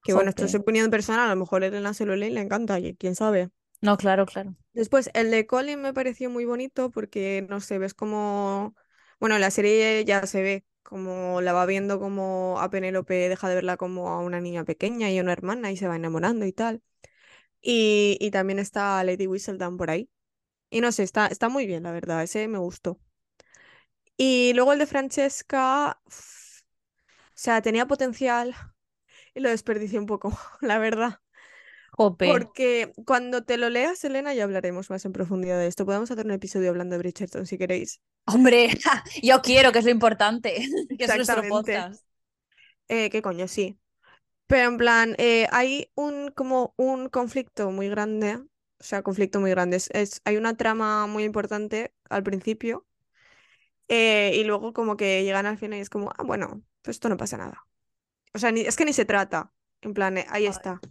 Que bueno, esto es Jope. opinión personal, a lo mejor Elena se lo lee y le encanta, y quién sabe. No, claro, claro. Después, el de Colin me pareció muy bonito porque, no sé, ves como, bueno, en la serie ya se ve como la va viendo como a Penélope deja de verla como a una niña pequeña y a una hermana y se va enamorando y tal. Y, y también está Lady Whistledown por ahí. Y no sé, está, está muy bien, la verdad, ese me gustó. Y luego el de Francesca, uf, o sea, tenía potencial y lo desperdicié un poco, la verdad. Porque cuando te lo leas, Elena, ya hablaremos más en profundidad de esto. Podemos hacer un episodio hablando de Bridgerton si queréis. Hombre, yo quiero, que es lo importante, que es nuestro podcast. Eh, ¿qué coño? Sí. Pero en plan, eh, hay un como un conflicto muy grande. O sea, conflicto muy grande. Es, es- hay una trama muy importante al principio. eh, y luego como que llegan al final y es como, ah, bueno, pues esto no pasa nada. O sea, ni, es que ni se trata. En plan, eh, ahí está.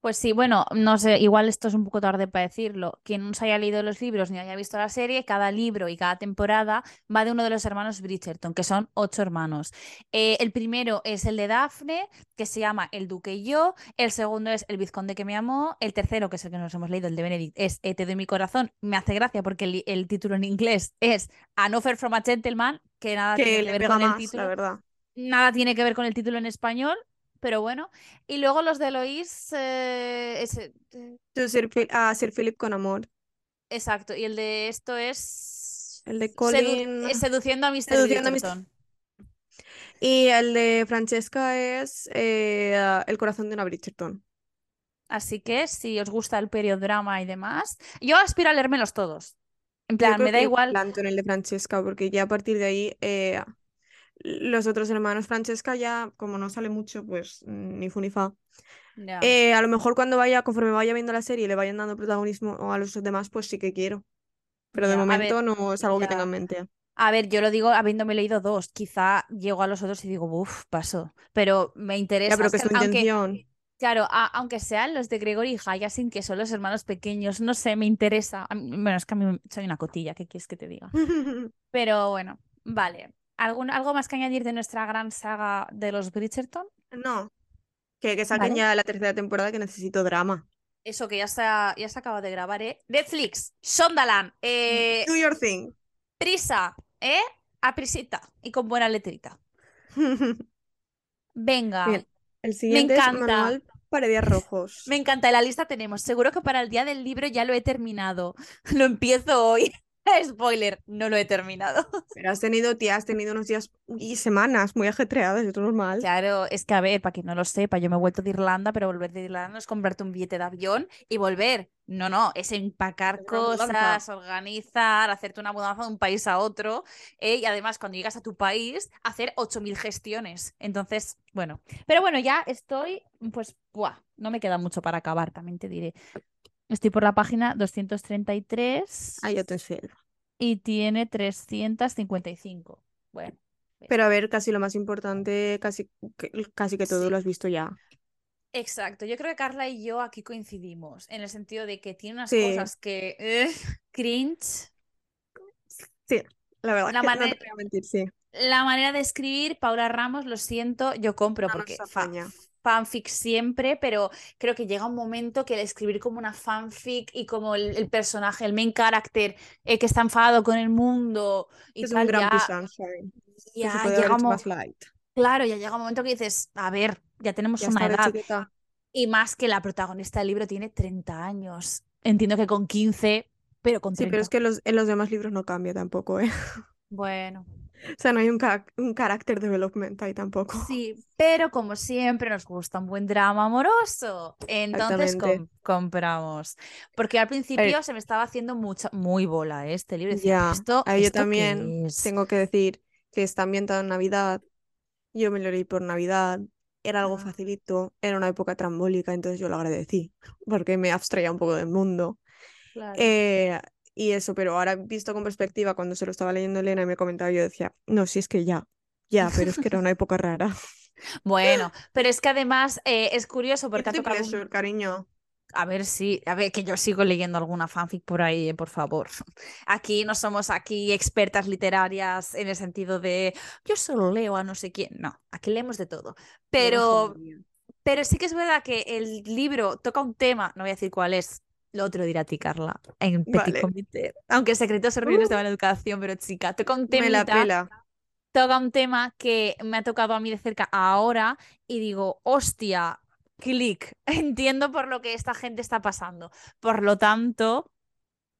Pues sí, bueno, no sé, igual esto es un poco tarde para decirlo. Quien no se haya leído los libros ni haya visto la serie, cada libro y cada temporada va de uno de los hermanos Bridgerton, que son ocho hermanos. Eh, el primero es el de Daphne, que se llama El Duque y yo. El segundo es El Vizconde que me amó. El tercero, que es el que nos hemos leído, el de Benedict, es eh, Te doy mi corazón. Me hace gracia porque el, el título en inglés es An Offer from a Gentleman, que nada tiene Que que le ver con el más, la título. verdad. Nada tiene que ver con el título en español, pero bueno. Y luego los de Eloís, eh, eh, To Sir Phil- a Sir Philip con amor. exacto. Y el de esto es El de sedu- Colin. eh, seduciendo a Mr. Seduciendo a Mr. Y el de Francesca es eh, El corazón de una Bridgerton. Así que si os gusta el periodrama y demás, yo aspiro a leérmelos todos. En plan, me da igual. planto en el de Francesca, porque ya a partir de ahí eh, los otros hermanos Francesca ya, como no sale mucho, pues mm, ni fu ni fa. Ya. Eh, a lo mejor cuando vaya, conforme vaya viendo la serie y le vayan dando protagonismo a los demás, pues sí que quiero. Pero de Ya, a ver, momento no es algo que tenga en mente. A ver, yo lo digo habiéndome leído dos. Quizá llego a los otros y digo, uff, paso. Pero me interesa. pero que es tu aunque, intención. claro, a- aunque sean los de Gregory y Hyacinth, que son los hermanos pequeños, no sé, me interesa. Mí- bueno, es que a mí soy una cotilla, ¿qué quieres que te diga? Pero bueno, vale. ¿Algún, ¿Algo más que añadir de nuestra gran saga de los Bridgerton? No, que, que saquen Vale. ya la tercera temporada que necesito drama. Eso que ya se, ya se acaba de grabar, ¿eh? Netflix, Shondaland, eh, Do your thing. prisa, ¿eh? A prisita y con buena letrita. Venga, Bien, el me siguiente es. Manual para días rojos. Me encanta, en la lista tenemos. Seguro que para el día del libro ya lo he terminado. Lo empiezo hoy. Spoiler, no lo he terminado. Pero has tenido, tía, has tenido unos días y semanas muy ajetreadas, es normal. Claro, es que a ver, para quien no lo sepa, yo me he vuelto de Irlanda, pero volver de Irlanda no es comprarte un billete de avión y volver. No, no, es empacar Es cosas, organizar, hacerte una mudanza de un país a otro eh, y además cuando llegas a tu país, hacer 8.000 gestiones. Entonces, bueno, pero bueno, ya estoy, pues, buah, no me queda mucho para acabar, también te diré. Estoy por la página 233 Ah, yo te sé. y tiene 355. Bueno, Pero a ver, casi lo más importante, casi que, casi que todo Sí. lo has visto ya. Exacto, yo creo que Carla y yo aquí coincidimos, en el sentido de que tiene unas Sí. cosas que eh, cringe, Sí, la verdad La que no manera- te voy a mentir, sí. la manera de escribir, Paula Ramos, lo siento, yo compro No nos porque apaña. Fanfic siempre, pero creo que llega un momento que el escribir como una fanfic y como el, el personaje, el main character eh, que está enfadado con el mundo y Es un tal, ya, Sunshine. Ya llega un hecho mo- más light. claro, ya llega un momento que dices, a ver, ya tenemos Ya una edad. chiquita. Y más que la protagonista del libro tiene 30 años. Entiendo que con 15, pero con 30. Sí, pero es que los, en los demás libros no cambia tampoco, ¿eh? Bueno. O sea, no hay un, un character development ahí tampoco. Sí, pero como siempre nos gusta un buen drama amoroso. Entonces compramos. Porque al principio se me estaba haciendo mucha, muy bola ¿eh? este libro. ya, ¿esto, yo también tengo que decir que está ambientado en Navidad. Yo me lo leí por Navidad. Era algo facilito, era una época trambólica, entonces yo lo agradecí, porque me abstraía un poco del mundo. Eh, y eso, pero ahora visto con perspectiva, cuando se lo estaba leyendo Elena y me comentaba, yo decía, no, si es que ya, ya, pero es que era una época rara. Bueno, pero es que además eh, es curioso porque ha tocado. cariño. A ver si, a ver, que yo sigo leyendo alguna fanfic por ahí, eh, por favor. Aquí no somos aquí expertas literarias en el sentido de yo solo leo a no sé quién. No, aquí leemos de todo. Pero, pero sí que es verdad que el libro toca un tema, no voy a decir cuál es, lo otro dirá a ti, Carla, en Petit Comité. Aunque secretos horribles de la educación, pero chica, toca un tema. la pela. Toca un tema que me ha tocado a mí de cerca ahora y digo, hostia, clic, entiendo por lo que esta gente está pasando. Por lo tanto,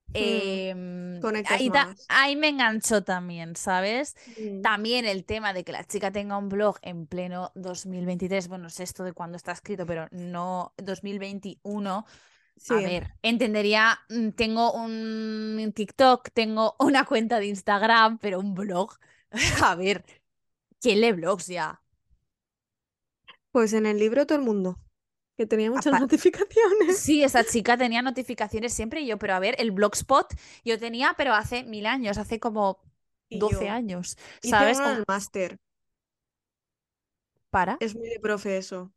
hmm, em, ahí, ahí, me enganchó también, ¿sabes? Hmm. También el tema de que la chica tenga un blog en pleno 2023, bueno, sé esto de cuándo está escrito, pero no 2021 a ver, entendería, mm, tengo un TikTok, tengo una cuenta de Instagram, pero un blog. A ver, ¿quién lee blogs ya? Pues en el libro todo el mundo, que tenía muchas notificaciones. Sí, esa chica tenía notificaciones siempre y yo, pero a ver, el blogspot yo tenía, pero hace mil años, hace como 12 años. ¿Sabes? Hice el máster. ¿Para? Es muy de profe eso.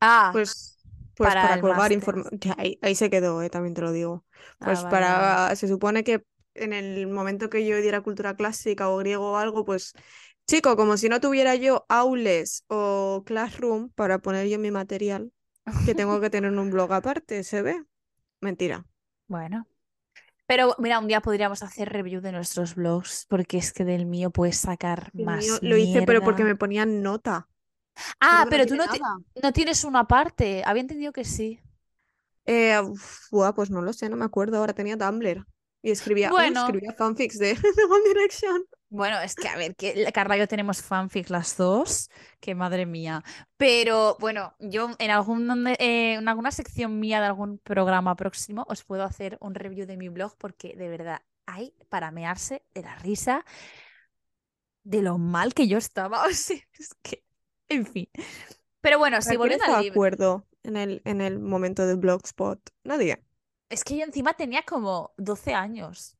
Ah. Pues pues para, colgar información. Ahí, se quedó, eh, también te lo digo. Ah, pues para. Se supone que en el momento que yo diera cultura clásica o griego o algo, pues. Chico, como si no tuviera yo Aules o Classroom para poner yo mi material, que tengo que tener un blog aparte, ¿se ve? Mentira. Bueno. Pero mira, un día podríamos hacer review de nuestros blogs, porque es que del mío puedes sacar más. lo hice, pero porque me ponían nota. Ah, pero tú no, no, tienes una parte. Había entendido que sí. Eh, pues no lo sé, no me acuerdo. Ahora tenía Tumblr. Y escribía, bueno, escribía fanfics de, One Direction. Bueno, es que a ver, que Carla y yo tenemos fanfics las dos, que madre mía. Pero bueno, yo en, algún, eh, en alguna sección mía de algún programa próximo os puedo hacer un review de mi blog porque de verdad hay para mearse de la risa de lo mal que yo estaba. O sea, es que en fin. Pero bueno, si volviendo al libro. acuerdo en el, en el momento de Blogspot? Nadie. Es que yo encima tenía como 12 años.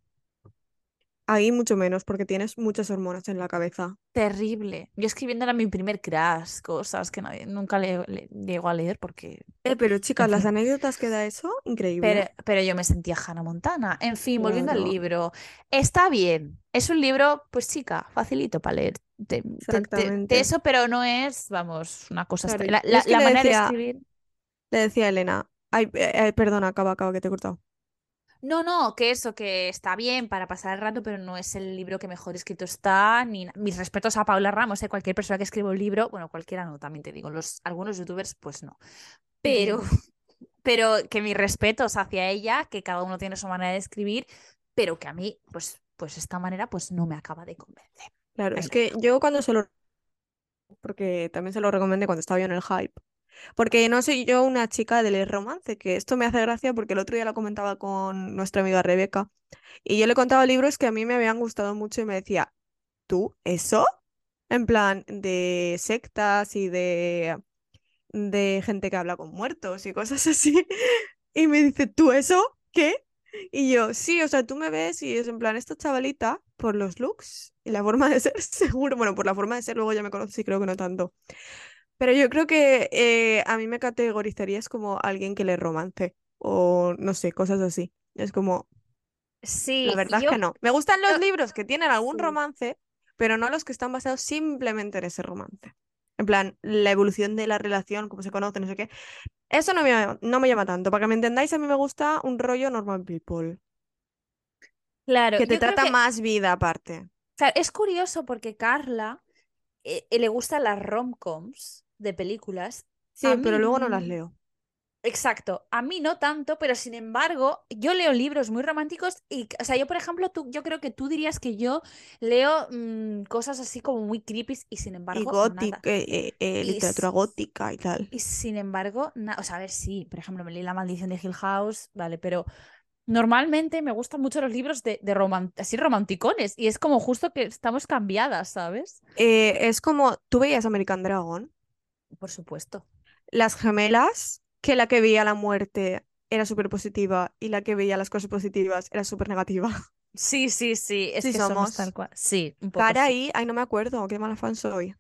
Ahí mucho menos, porque tienes muchas hormonas en la cabeza. Terrible. Yo escribiendo era mi primer crash, cosas que nadie, nunca le, llego a leer porque... Eh, pero chicas, las anécdotas que da eso, increíble. Pero, yo me sentía Hannah Montana. En fin, volviendo al libro. Está bien. Es un libro, pues chica, facilito para leer. De, eso, pero no es, vamos, una cosa... La, manera de escribir... Le decía a Elena, ay, eh, eh, perdona, acaba, acaba, que te he cortado. No, no, que eso, que está bien para pasar el rato, pero no es el libro que mejor escrito está. Ni... Mis respetos a Paula Ramos, ¿eh? cualquier persona que escriba un libro, bueno, cualquiera no, también te digo, los, algunos youtubers, pues no. Pero, pero que mis respetos hacia ella, que cada uno tiene su manera de escribir, pero que a mí, pues, pues esta manera, pues no me acaba de convencer. Claro, es que yo cuando se lo. Porque también se lo recomendé cuando estaba yo en el hype. Porque no soy yo una chica del romance, que esto me hace gracia porque el otro día lo comentaba con nuestra amiga Rebeca y yo le contaba libros que a mí me habían gustado mucho y me decía, ¿tú eso? En plan de sectas y de, de gente que habla con muertos y cosas así. Y me dice, ¿tú eso? ¿Qué? Y yo, sí, o sea, tú me ves y es en plan, esta chavalita, por los looks y la forma de ser, seguro, bueno, por la forma de ser, luego ya me conoces y creo que no tanto. Pero yo creo que eh, a mí me categorizarías como alguien que lee romance o no sé, cosas así. Es como, Sí, la verdad es que no. Me gustan los libros que tienen algún romance, pero no los que están basados simplemente en ese romance. En plan, la evolución de la relación, cómo se conoce, no sé qué. Eso no me, no me llama tanto. Para que me entendáis, a mí me gusta un rollo normal people. claro, Que te trata más vida aparte. Es curioso porque Carla eh, le gustan las romcoms de películas. Sí, pero luego no las leo. Exacto, a mí no tanto, pero sin embargo, yo leo libros muy románticos y, o sea, yo por ejemplo, tú, yo creo que tú dirías que yo leo mm, cosas así como muy creepy y sin Y embargo, gótica, nada. eh, eh, Y, literatura gótica y tal. y sin embargo, o sea, a ver, sí, por ejemplo, me leí La maldición de Hill House, vale, pero normalmente me gustan mucho los libros de, de roman- así romanticones y es como justo que estamos cambiadas, ¿sabes? Eh, es como, tú veías American Dragon, Por supuesto. las gemelas, que la que veía la muerte era súper positiva y la que veía las cosas positivas era súper negativa. Sí, sí, sí, es Sí que somos tal cual. Sí, un poco Cara sí. y, ay, no me acuerdo, qué mala fan soy.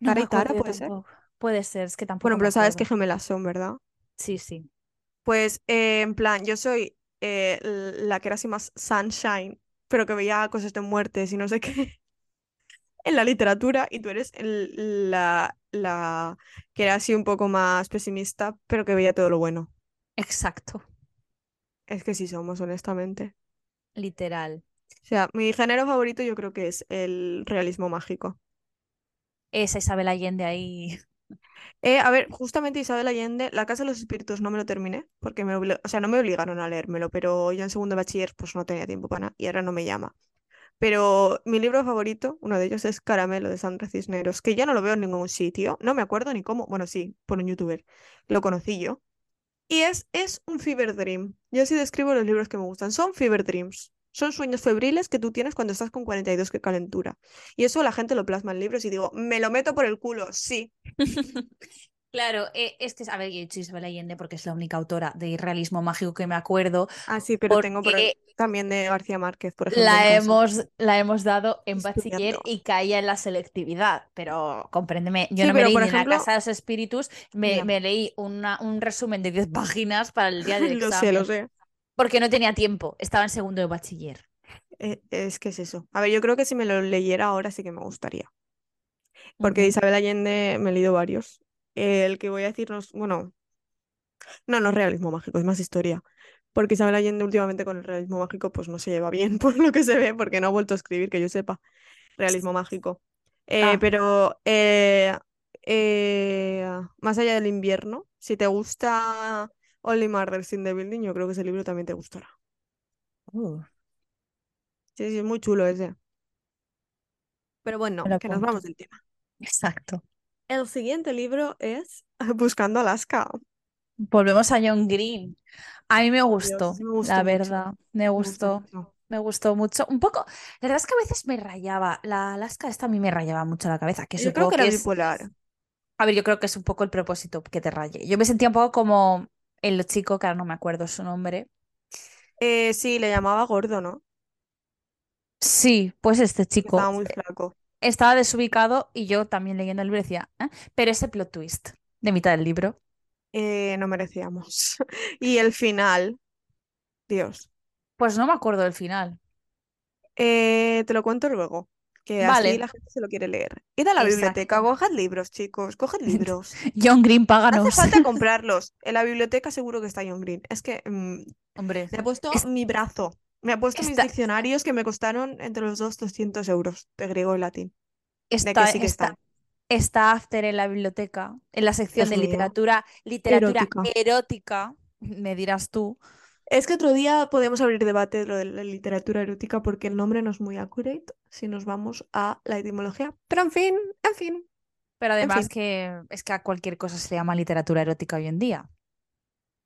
No Cara y Tara, ¿puede ser? Puede ser, es que Bueno, tampoco me pero sabes qué acuerdo. gemelas son, ¿verdad? Sí, sí. Pues, eh, en plan, yo soy eh, la que era así más sunshine, pero que veía cosas de muertes y no sé qué en la literatura, y tú eres el- la, la que era así un poco más pesimista, pero que veía todo lo bueno. Exacto. Es que sí somos, honestamente. Literal. O sea, mi género favorito yo creo que es el realismo mágico. Esa Isabel Allende ahí. Eh, a ver, justamente Isabel Allende, La Casa de los Espíritus no me lo terminé, porque me o sea, no me obligaron a leérmelo, pero yo en segundo bachiller pues no tenía tiempo para nada y ahora no me llama. Pero mi libro favorito, uno de ellos es Caramelo de Sandra Cisneros, que ya no lo veo en ningún sitio, no me acuerdo ni cómo, bueno, sí, por un youtuber, lo conocí yo. Y es, es un fever dream. Yo así describo los libros que me gustan, son fever dreams. Son sueños febriles que tú tienes cuando estás con 42 que calentura. Y eso la gente lo plasma en libros y digo, me lo meto por el culo, sí. Claro, eh, es que, a ver, yo he dicho Isabel Allende porque es la única autora de realismo mágico que me acuerdo, Ah, sí, pero tengo por porque también de García Márquez, por ejemplo, en la hemos, la hemos dado en bachiller y caía en la selectividad, pero compréndeme, yo Sí, no me leí por ni La ejemplo, Casa de los Espíritus, me, leí una- un resumen de 10 páginas para el día del lo sé, lo examen, sé. Porque no tenía tiempo, estaba en segundo de bachiller. Eh, es que es eso. A ver, yo creo que si me lo leyera ahora sí que me gustaría. Porque Ujú. Isabel Allende me he leído varios. El que voy a decirnos, bueno, no, no es realismo mágico, es más historia. Porque Isabel Allende últimamente con el realismo mágico pues no se lleva bien, por lo que se ve, porque no ha vuelto a escribir, que yo sepa, realismo mágico. Eh, Ah, pero eh, eh, más allá del invierno, si te gusta Only Murders in the Building, yo creo que ese libro también te gustará. uh, Sí, sí, es muy chulo ese. Pero bueno, que nos vamos del tema. Exacto. El siguiente libro es Buscando Alaska. Volvemos a John Green. A mí me gustó, me la mucho. verdad, me Me gustó me gustó mucho. Un poco, la verdad es que a veces me rayaba, la Alaska esta a mí me rayaba mucho la cabeza, que Yo creo que era es, bipolar. a ver, yo creo que es un poco el propósito que te raye. Yo me sentía un poco como el chico, que ahora no me acuerdo su nombre. Eh, sí, le llamaba gordo, ¿no? Sí, pues este Estaba chico muy eh, flaco. estaba desubicado y yo también leyendo el libro decía, "¿Eh?". Pero ese plot twist de mitad del libro. Eh, no merecíamos. Y el final, Dios. Pues no me acuerdo del final. Eh, te lo cuento luego, que así la gente se lo quiere leer. Id a la biblioteca, coged libros, chicos, coged libros. John Green, No hace páganos. falta comprarlos. En la biblioteca seguro que está John Green. Es que mm, Hombre, me ha puesto es- mi brazo. Me ha puesto mis está, diccionarios que me costaron entre los dos 200 euros de griego y latín. De que está, sí que está, están. está After en la biblioteca, en la sección Dios de mío. literatura, literatura Erótica. erótica, me dirás tú. Es que otro día podemos abrir debate de lo de la literatura erótica porque el nombre no es muy accurate si nos vamos a la etimología. Pero en fin, en fin, Pero en además fin. que es que a cualquier cosa se le llama literatura erótica hoy en día.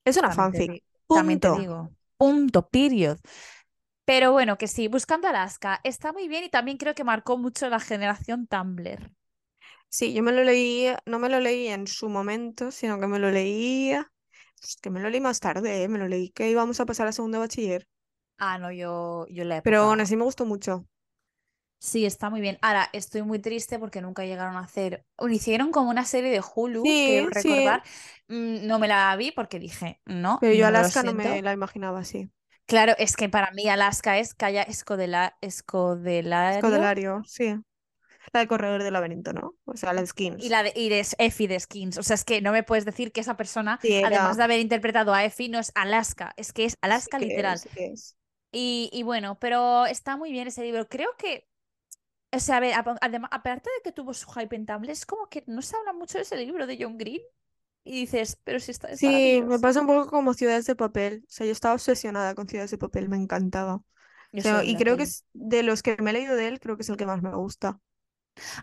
Es una También te, fanfic. di- también te Punto. digo. Punto, period. Pero bueno, que sí, Buscando Alaska está muy bien y también creo que marcó mucho la generación Tumblr. Sí, yo me lo leí, no me lo leí en su momento, sino que me lo leí, pues, que me lo leí más tarde, ¿eh? Me lo leí que íbamos a pasar a segundo de bachiller. Ah, no, yo, yo la Pero aún así me gustó mucho. Sí, está muy bien. Ahora, estoy muy triste porque nunca llegaron a hacer. Hicieron como una serie de Hulu, Sí, sí, recordar. Mm, No me la vi porque dije, no, pero yo no Alaska no me la imaginaba así. Claro, es que para mí Alaska es Calla Escodela, Escodelario Escodelario, sí. La del corredor del laberinto, ¿no? O sea, la de y Skins. la de y Effie de Skins. O sea, es que no me puedes decir que esa persona, Sí, además de haber interpretado a Effie, no es Alaska, es que es Sí Alaska que literal. es, sí que es. Y, y bueno, pero está muy bien ese libro. Creo que, o sea, a ver, además, aparte de que tuvo su hype en Tumblr, es como que no se habla mucho de ese libro de John Green. y dices, pero si está es Sí, me pasa un poco como Ciudades de Papel. O sea, yo estaba obsesionada con Ciudades de Papel, me encantaba. O sea, y creo que es de los que me he leído de él, creo que es el que más me gusta.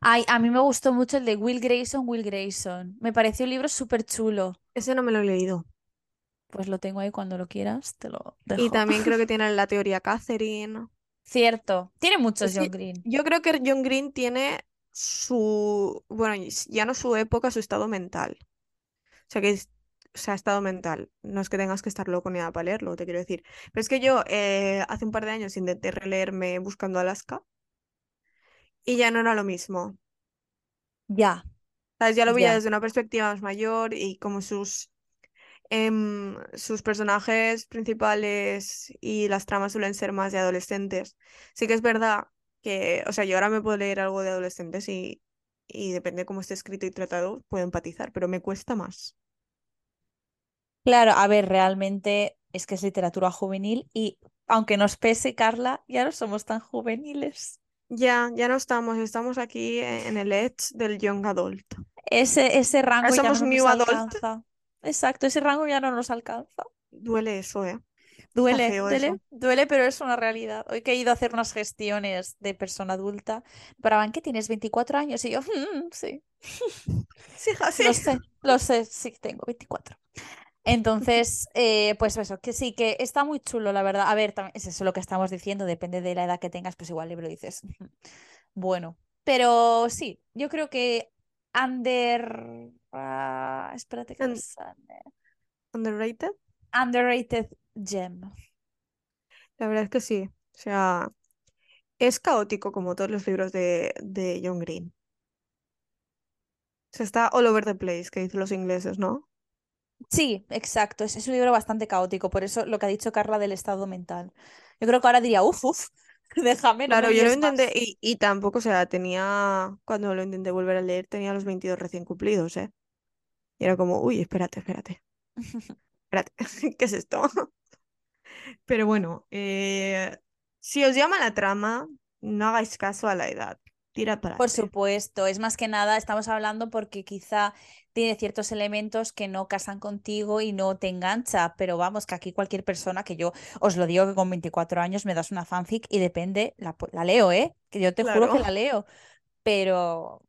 Ay, a mí me gustó mucho el de Will Grayson, Will Grayson. Me pareció un libro súper chulo. Ese no me lo he leído. Pues lo tengo ahí cuando lo quieras, te lo Y también creo que tiene la teoría Catherine. Cierto, tiene muchos John Green. yo creo que John Green tiene su, bueno, ya no su época, su estado mental. O sea, que es, o sea, estado mental. No es que tengas que estar loco ni nada para leerlo, te quiero decir. Pero es que yo eh, hace un par de años intenté releerme Buscando Alaska y ya no era lo mismo. Ya, ¿Sabes? Ya lo veía ya. desde una perspectiva más mayor y como sus, em, sus personajes principales y las tramas suelen ser más de adolescentes. Sí que es verdad que, o sea, yo ahora me puedo leer algo de adolescentes y, y depende de cómo esté escrito y tratado, puedo empatizar, pero me cuesta más. Claro, a ver, realmente es que es literatura juvenil y aunque nos pese, Carla, ya no somos tan juveniles. Ya, ya no estamos, estamos aquí en el edge del young adult. Ese, ese Ahora rango ya no somos nos new adult. alcanza. Exacto, ese rango ya no nos alcanza. Duele eso, ¿eh? Duele, duele, eso. duele, pero es una realidad. Hoy que he ido a hacer unas gestiones de persona adulta, paraban que tienes 24 años y yo, "Mm, sí, Sí, así. lo sé, lo sé, sí tengo 24. Entonces, eh, pues eso, que sí, que está muy chulo, la verdad. A ver, también es eso lo que estamos diciendo, depende de la edad que tengas, pues igual el libro dices, bueno. Pero sí, yo creo que Under... ah, espérate que sale. Underrated. Underrated Gem. La verdad es que sí. O sea, es caótico como todos los libros de, de John Green. O sea, está all over the place, que dicen los ingleses, ¿no? Sí, exacto. Es, es un libro bastante caótico, por eso lo que ha dicho Carla del estado mental. Yo creo que ahora diría, uff, uff, déjame, no Claro, yo lo intenté y, y tampoco, o sea, tenía, cuando lo intenté volver a leer, tenía los 22 recién cumplidos, ¿eh? Y era como, uy, espérate, espérate, espérate, ¿qué es esto? Pero bueno, eh, si os llama la trama, no hagáis caso a la edad. Tira para Por supuesto, es más que nada, estamos hablando porque quizá tiene ciertos elementos que no casan contigo y no te engancha, pero vamos, que aquí cualquier persona, que yo os lo digo que con 24 años me das una fanfic y depende, la, leo, ¿eh? Que yo te juro que la leo, pero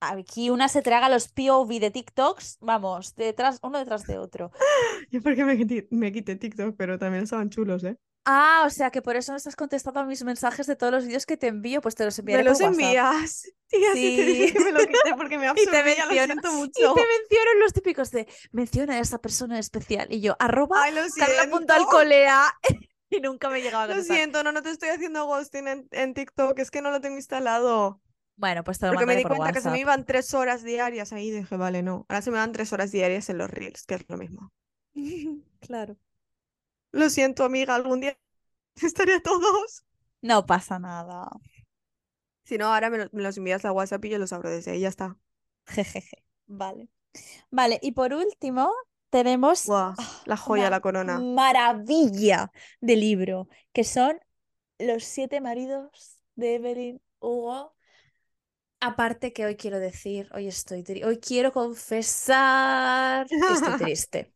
aquí una se traga los POV de TikToks, vamos, detrás, uno detrás de otro. Yo porque me quité, me quité TikTok, pero también estaban chulos, ¿eh? Ah, o sea que por eso no estás contestando a mis mensajes de todos los vídeos que te envío, pues te los Me enviaré por los envías. Tía, sí te dije que me lo quité porque me Y te lo menciono, y te menciono los típicos de menciona a esa persona especial. Y yo, arroba Ay, lo Carla siento. punto Alcolea. Y nunca me llegaba a Lo contestar. siento, no, no te estoy haciendo ghosting en, en TikTok, es que no lo tengo instalado. Bueno, pues te lo Porque me di por cuenta que se me iban tres horas diarias ahí, dije, vale, no. Ahora se me van tres horas diarias en los reels, que es lo mismo. Claro. Lo siento, amiga, algún día estaré a todos. No pasa nada. Si no, ahora me, lo- me los envías a WhatsApp y yo los abro desde ahí, ya está. Jejeje. Vale. Vale, y por último tenemos ah, la joya, la corona. maravilla de libro, que son Los siete maridos de Evelyn Hugo. Aparte que hoy quiero decir, hoy estoy hoy quiero confesar que estoy triste.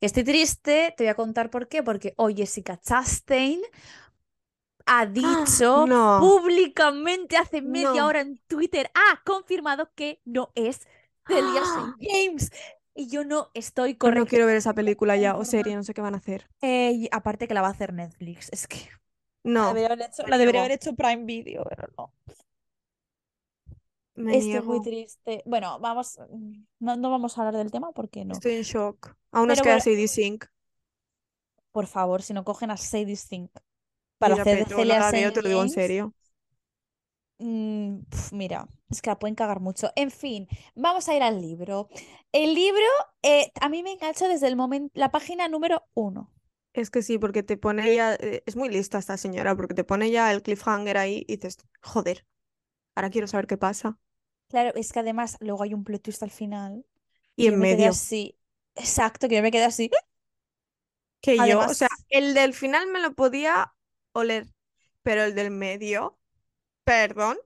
Estoy triste, te voy a contar por qué, porque hoy Jessica Chastain ha dicho No, públicamente hace media no. hora en Twitter, ha confirmado que no es Celia St. James. Y yo no estoy No correcta. quiero ver esa película ya, o serie, no sé qué van a hacer. Eh, y aparte que la va a hacer Netflix. Es que la No, debería haber hecho, me la debería haber hecho Prime Video, pero no. Me Estoy muy triste. Bueno, vamos, no, no vamos a hablar del tema porque no. Estoy en shock. Aún nos queda bueno, Sadie Sink. por favor, si no cogen a Sadie Sink Yo para ya hacer de peto, no Celia St. te lo digo en serio. mm, pf, mira, es que la pueden cagar mucho. En fin, vamos a ir al libro. El libro eh, a mí me enganchó desde el momento, la página número uno. Es que sí, porque te pone ya, eh, es muy lista esta señora, porque te pone ya el cliffhanger ahí y dices, joder, ahora quiero saber qué pasa. Claro, es que además luego hay un plot twist al final Y y en me quedé medio, así. Exacto, que yo me quedé así. que yo, o sea, el del final me lo podía oler, pero el del medio, perdón,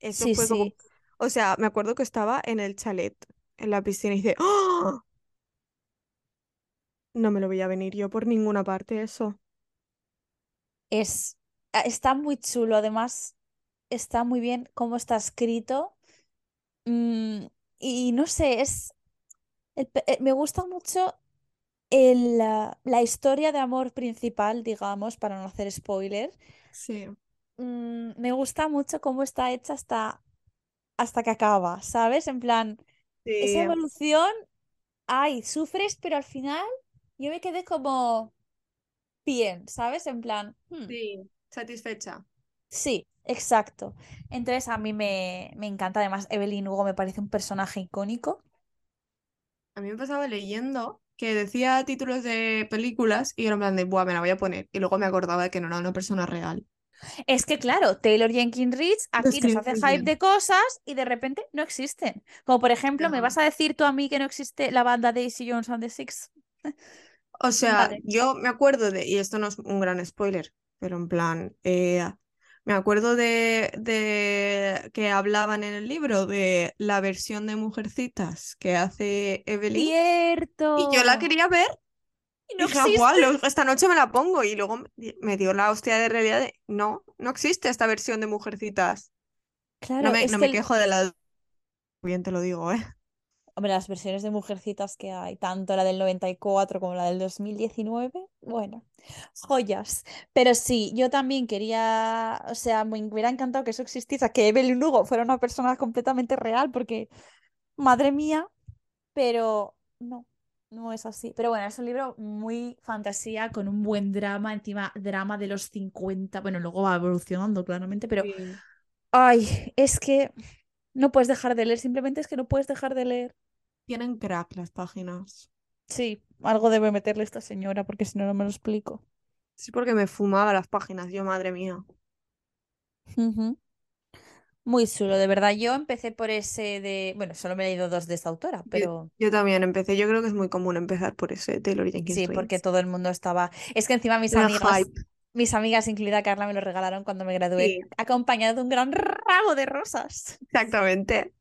eso sí, fue como, o sea, me acuerdo que estaba en el chalet en la piscina y dice, ¡Oh! No me lo voy a venir yo por ninguna parte eso. Es, ah, está muy chulo, además está muy bien cómo está escrito. Mm, y no sé, es el pe- eh, me gusta mucho el, la, la historia de amor principal, digamos, para no hacer spoiler. Sí. Mm, me gusta mucho cómo está hecha hasta, hasta que acaba, ¿sabes? En plan, esa Sí, evolución, ay, sufres, pero al final yo me quedé como bien, ¿sabes? En plan, hmm, sí, satisfecha. Sí, exacto. Entonces a mí me, me encanta, además, Evelyn Hugo me parece un personaje icónico. A mí me pasaba leyendo que decía títulos de películas y era en plan de, buah, me la voy a poner. Y luego me acordaba de que no era una persona real. Es que, claro, Taylor Jenkins Reid Lo aquí nos hace hype de cosas y de repente no existen. Como por ejemplo, ¿me vas a decir tú a mí que no existe la banda Daisy Jones and the Six? O sea, Vale. yo me acuerdo de, y esto no es un gran spoiler, pero en plan, eh, me acuerdo de, de que hablaban en el libro de la versión de Mujercitas que hace Evelyn. Y yo la ¡Cierto! quería ver Y no dije, esta noche me la pongo. Y luego me me dio la hostia de realidad de, no, no existe esta versión de Mujercitas. No Claro, me, es no me el- quejo de la... Bien te lo digo, ¿eh? Hombre, las versiones de Mujercitas que hay, tanto la del 94 como la del 2019, bueno, joyas. Pero sí, yo también quería, o sea, me hubiera encantado que eso existiese, que Evelyn Hugo fuera una persona completamente real, porque, madre mía, pero no, no es así. Pero bueno, es un libro muy fantasía, con un buen drama, encima drama de los 50, bueno, luego va evolucionando claramente, pero, Sí. ay, es que no puedes dejar de leer, simplemente es que no puedes dejar de leer. Tienen crack las páginas. Sí, algo debe meterle esta señora porque si no, no me lo explico. Sí, porque me fumaba las páginas, yo, madre mía. Muy chulo, de verdad. Yo empecé por ese de. Bueno, solo me he leído dos de esta autora, pero yo también empecé, yo creo que es muy común empezar por ese Taylor Jenkins sí, porque todo el mundo estaba. Es que encima mis amigas, hype. mis amigas, incluida Carla, me lo regalaron cuando me gradué, Sí, acompañado de un gran ramo de rosas. exactamente.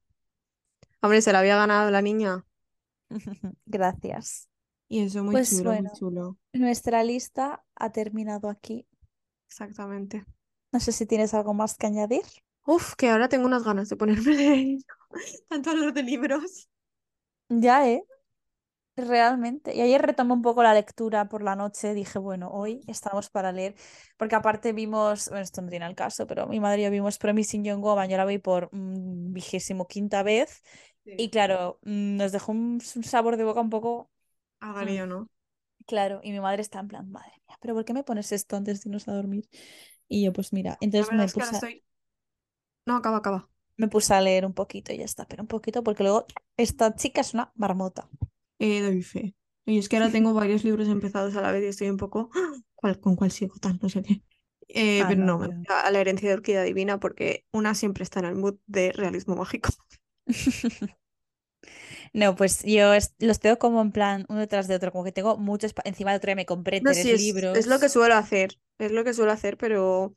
Hombre, se la había ganado la niña. Gracias. Y eso, muy Pues chulo, muy bueno, chulo. nuestra lista ha terminado aquí. Exactamente. No sé si tienes algo más que añadir. Uf, que ahora tengo unas ganas de ponerme de tanto hablar de libros. Ya, ¿eh? Realmente. Y ayer retomé un poco la lectura por la noche. Dije, bueno, hoy estamos para leer. Porque aparte vimos, bueno, esto no tiene el caso, pero mi madre y yo vimos Promising Young Woman. Yo la vi por mm, vigésimo quinta vez. Y claro, mm, nos dejó un, sabor de boca un poco mm, Agarillo, ¿no? claro. Y mi madre está en plan, madre mía, ¿pero por qué me pones esto antes de irnos a dormir? Y yo, pues mira, entonces me es que ahora puse, estoy. No, acaba, acaba. me puse a leer un poquito y ya está, pero un poquito porque luego esta chica es una marmota. Eh, doy fe. Y es que ahora tengo varios libros empezados a la vez y estoy un poco. ¿Cuál, ¿Con cuál sigo? Tal, no sé qué. Eh, Ah, pero no, no, a la herencia de Orquídea Divina porque una siempre está en el mood de realismo mágico. No, pues yo es- los tengo como en plan uno detrás de otro, como que tengo muchos, pa- encima de otro día me compré No, tres sí, es, es lo que libros. suelo hacer. Es lo que suelo hacer, pero.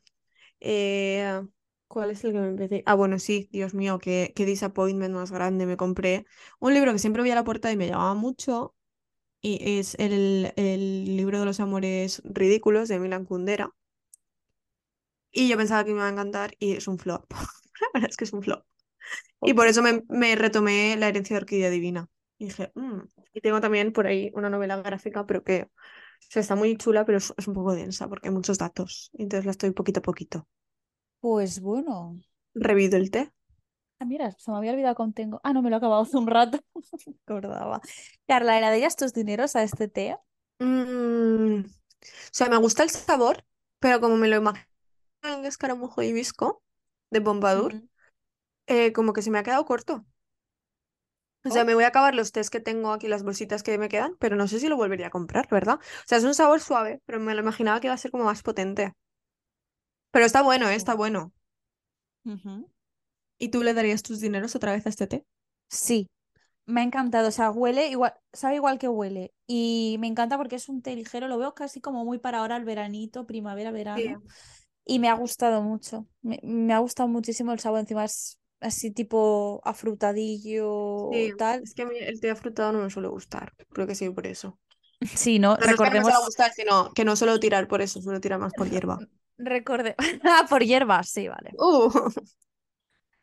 eh, ¿cuál es el que me empecé? Ah, bueno, sí, Dios mío, qué, qué disappointment más grande. Me compré un libro que siempre veía a la puerta y me llamaba mucho. Y es el, el libro de los amores ridículos de Milan Kundera. Y yo pensaba que me iba a encantar y es un flop. La verdad es que es un flop. Y por eso me, me retomé La herencia de Orquídea Divina. Y dije, "Mm". Y tengo también por ahí una novela gráfica, pero que o sea, está muy chula, pero es, es un poco densa porque hay muchos datos. Entonces la estoy poquito a poquito. Pues bueno. Revido el té. Ah, mira, se me había olvidado que tengo. Ah, no, me lo he acabado hace un rato. Me acordaba. Carla, ¿le darías tus dineros a este té? Mm, O sea, me gusta el sabor, pero como me lo imagino en escaramujo y hibisco de Pompadour, Ujú. Eh, como que se me ha quedado corto. O sea, Oh, me voy a acabar los tés que tengo aquí, las bolsitas que me quedan, pero no sé si lo volvería a comprar, ¿verdad? O sea, es un sabor suave, pero me lo imaginaba que iba a ser como más potente. Pero está bueno, ¿eh? Está oh. bueno. ¿Y tú le darías tus dineros otra vez a este té? Sí, me ha encantado. O sea, huele igual, sabe igual que huele. Y me encanta porque es un té ligero. Lo veo casi como muy para ahora el veranito, primavera, Sí. verano. Y me ha gustado mucho. Me, me ha gustado muchísimo el sabor. Encima es así tipo afrutadillo Sí, tal. es que a mí el té afrutado no me suele gustar. Creo que sí, por eso. Sí, ¿no? No, no es que no me Recordemos, suele gustar, sino que no suelo tirar por eso, suelo tirar más por hierba. recorde... Ah, por hierbas, sí, vale. Uh,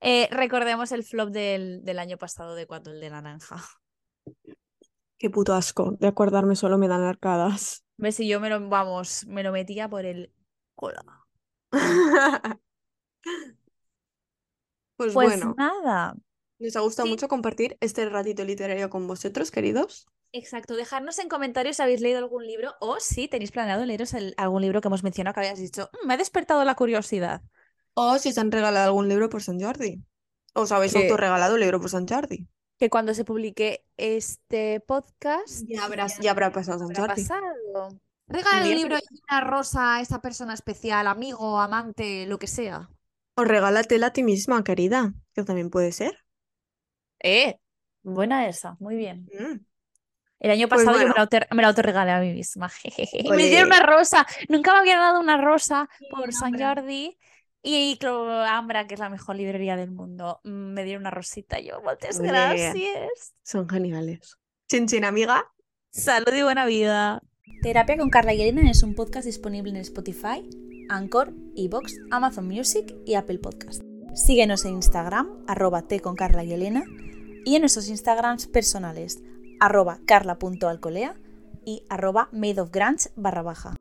Eh, recordemos el flop del, del año pasado de cuando el de naranja. qué puto asco. De acordarme solo me dan arcadas. ¿Ves? Si yo me lo, vamos, me lo metía por el cola. Pues Pues bueno, nada. nos ha gustado Sí. mucho compartir este ratito literario con vosotros, queridos. Exacto, dejadnos en comentarios si habéis leído algún libro o si tenéis planeado leeros el- algún libro que hemos mencionado que habías dicho, "Mm, me ha despertado la curiosidad. O si os han regalado algún libro por San Jordi. O os habéis autorregalado un libro por San Jordi. Que cuando se publique este podcast Ya, habrás, ya habrá pasado San habrá Jordi. pasado. Regala Bien. libro y una rosa a esa persona especial, amigo, amante, lo que sea. O regálatela a ti misma, querida, que también puede ser. Eh, buena esa, muy bien. Mm. El año Pues pasado yo me bueno. la, auto- me la autorregalé a mí misma. jejeje. Me dieron una rosa. Nunca me habían dado una rosa por San. Jordi. Y Ambra, que es la mejor librería del mundo, mm, me dieron una rosita. Yo, muchas gracias. Son geniales. Chin chin, amiga. Salud y buena vida. Terapia con Carla y Elena es un podcast disponible en Spotify, Anchor, Evox, Amazon Music y Apple Podcast. Síguenos en Instagram, arroba T con Carla y Elena, y en nuestros Instagrams personales, arroba carla.alcolea y arroba madeofgrunge barra baja.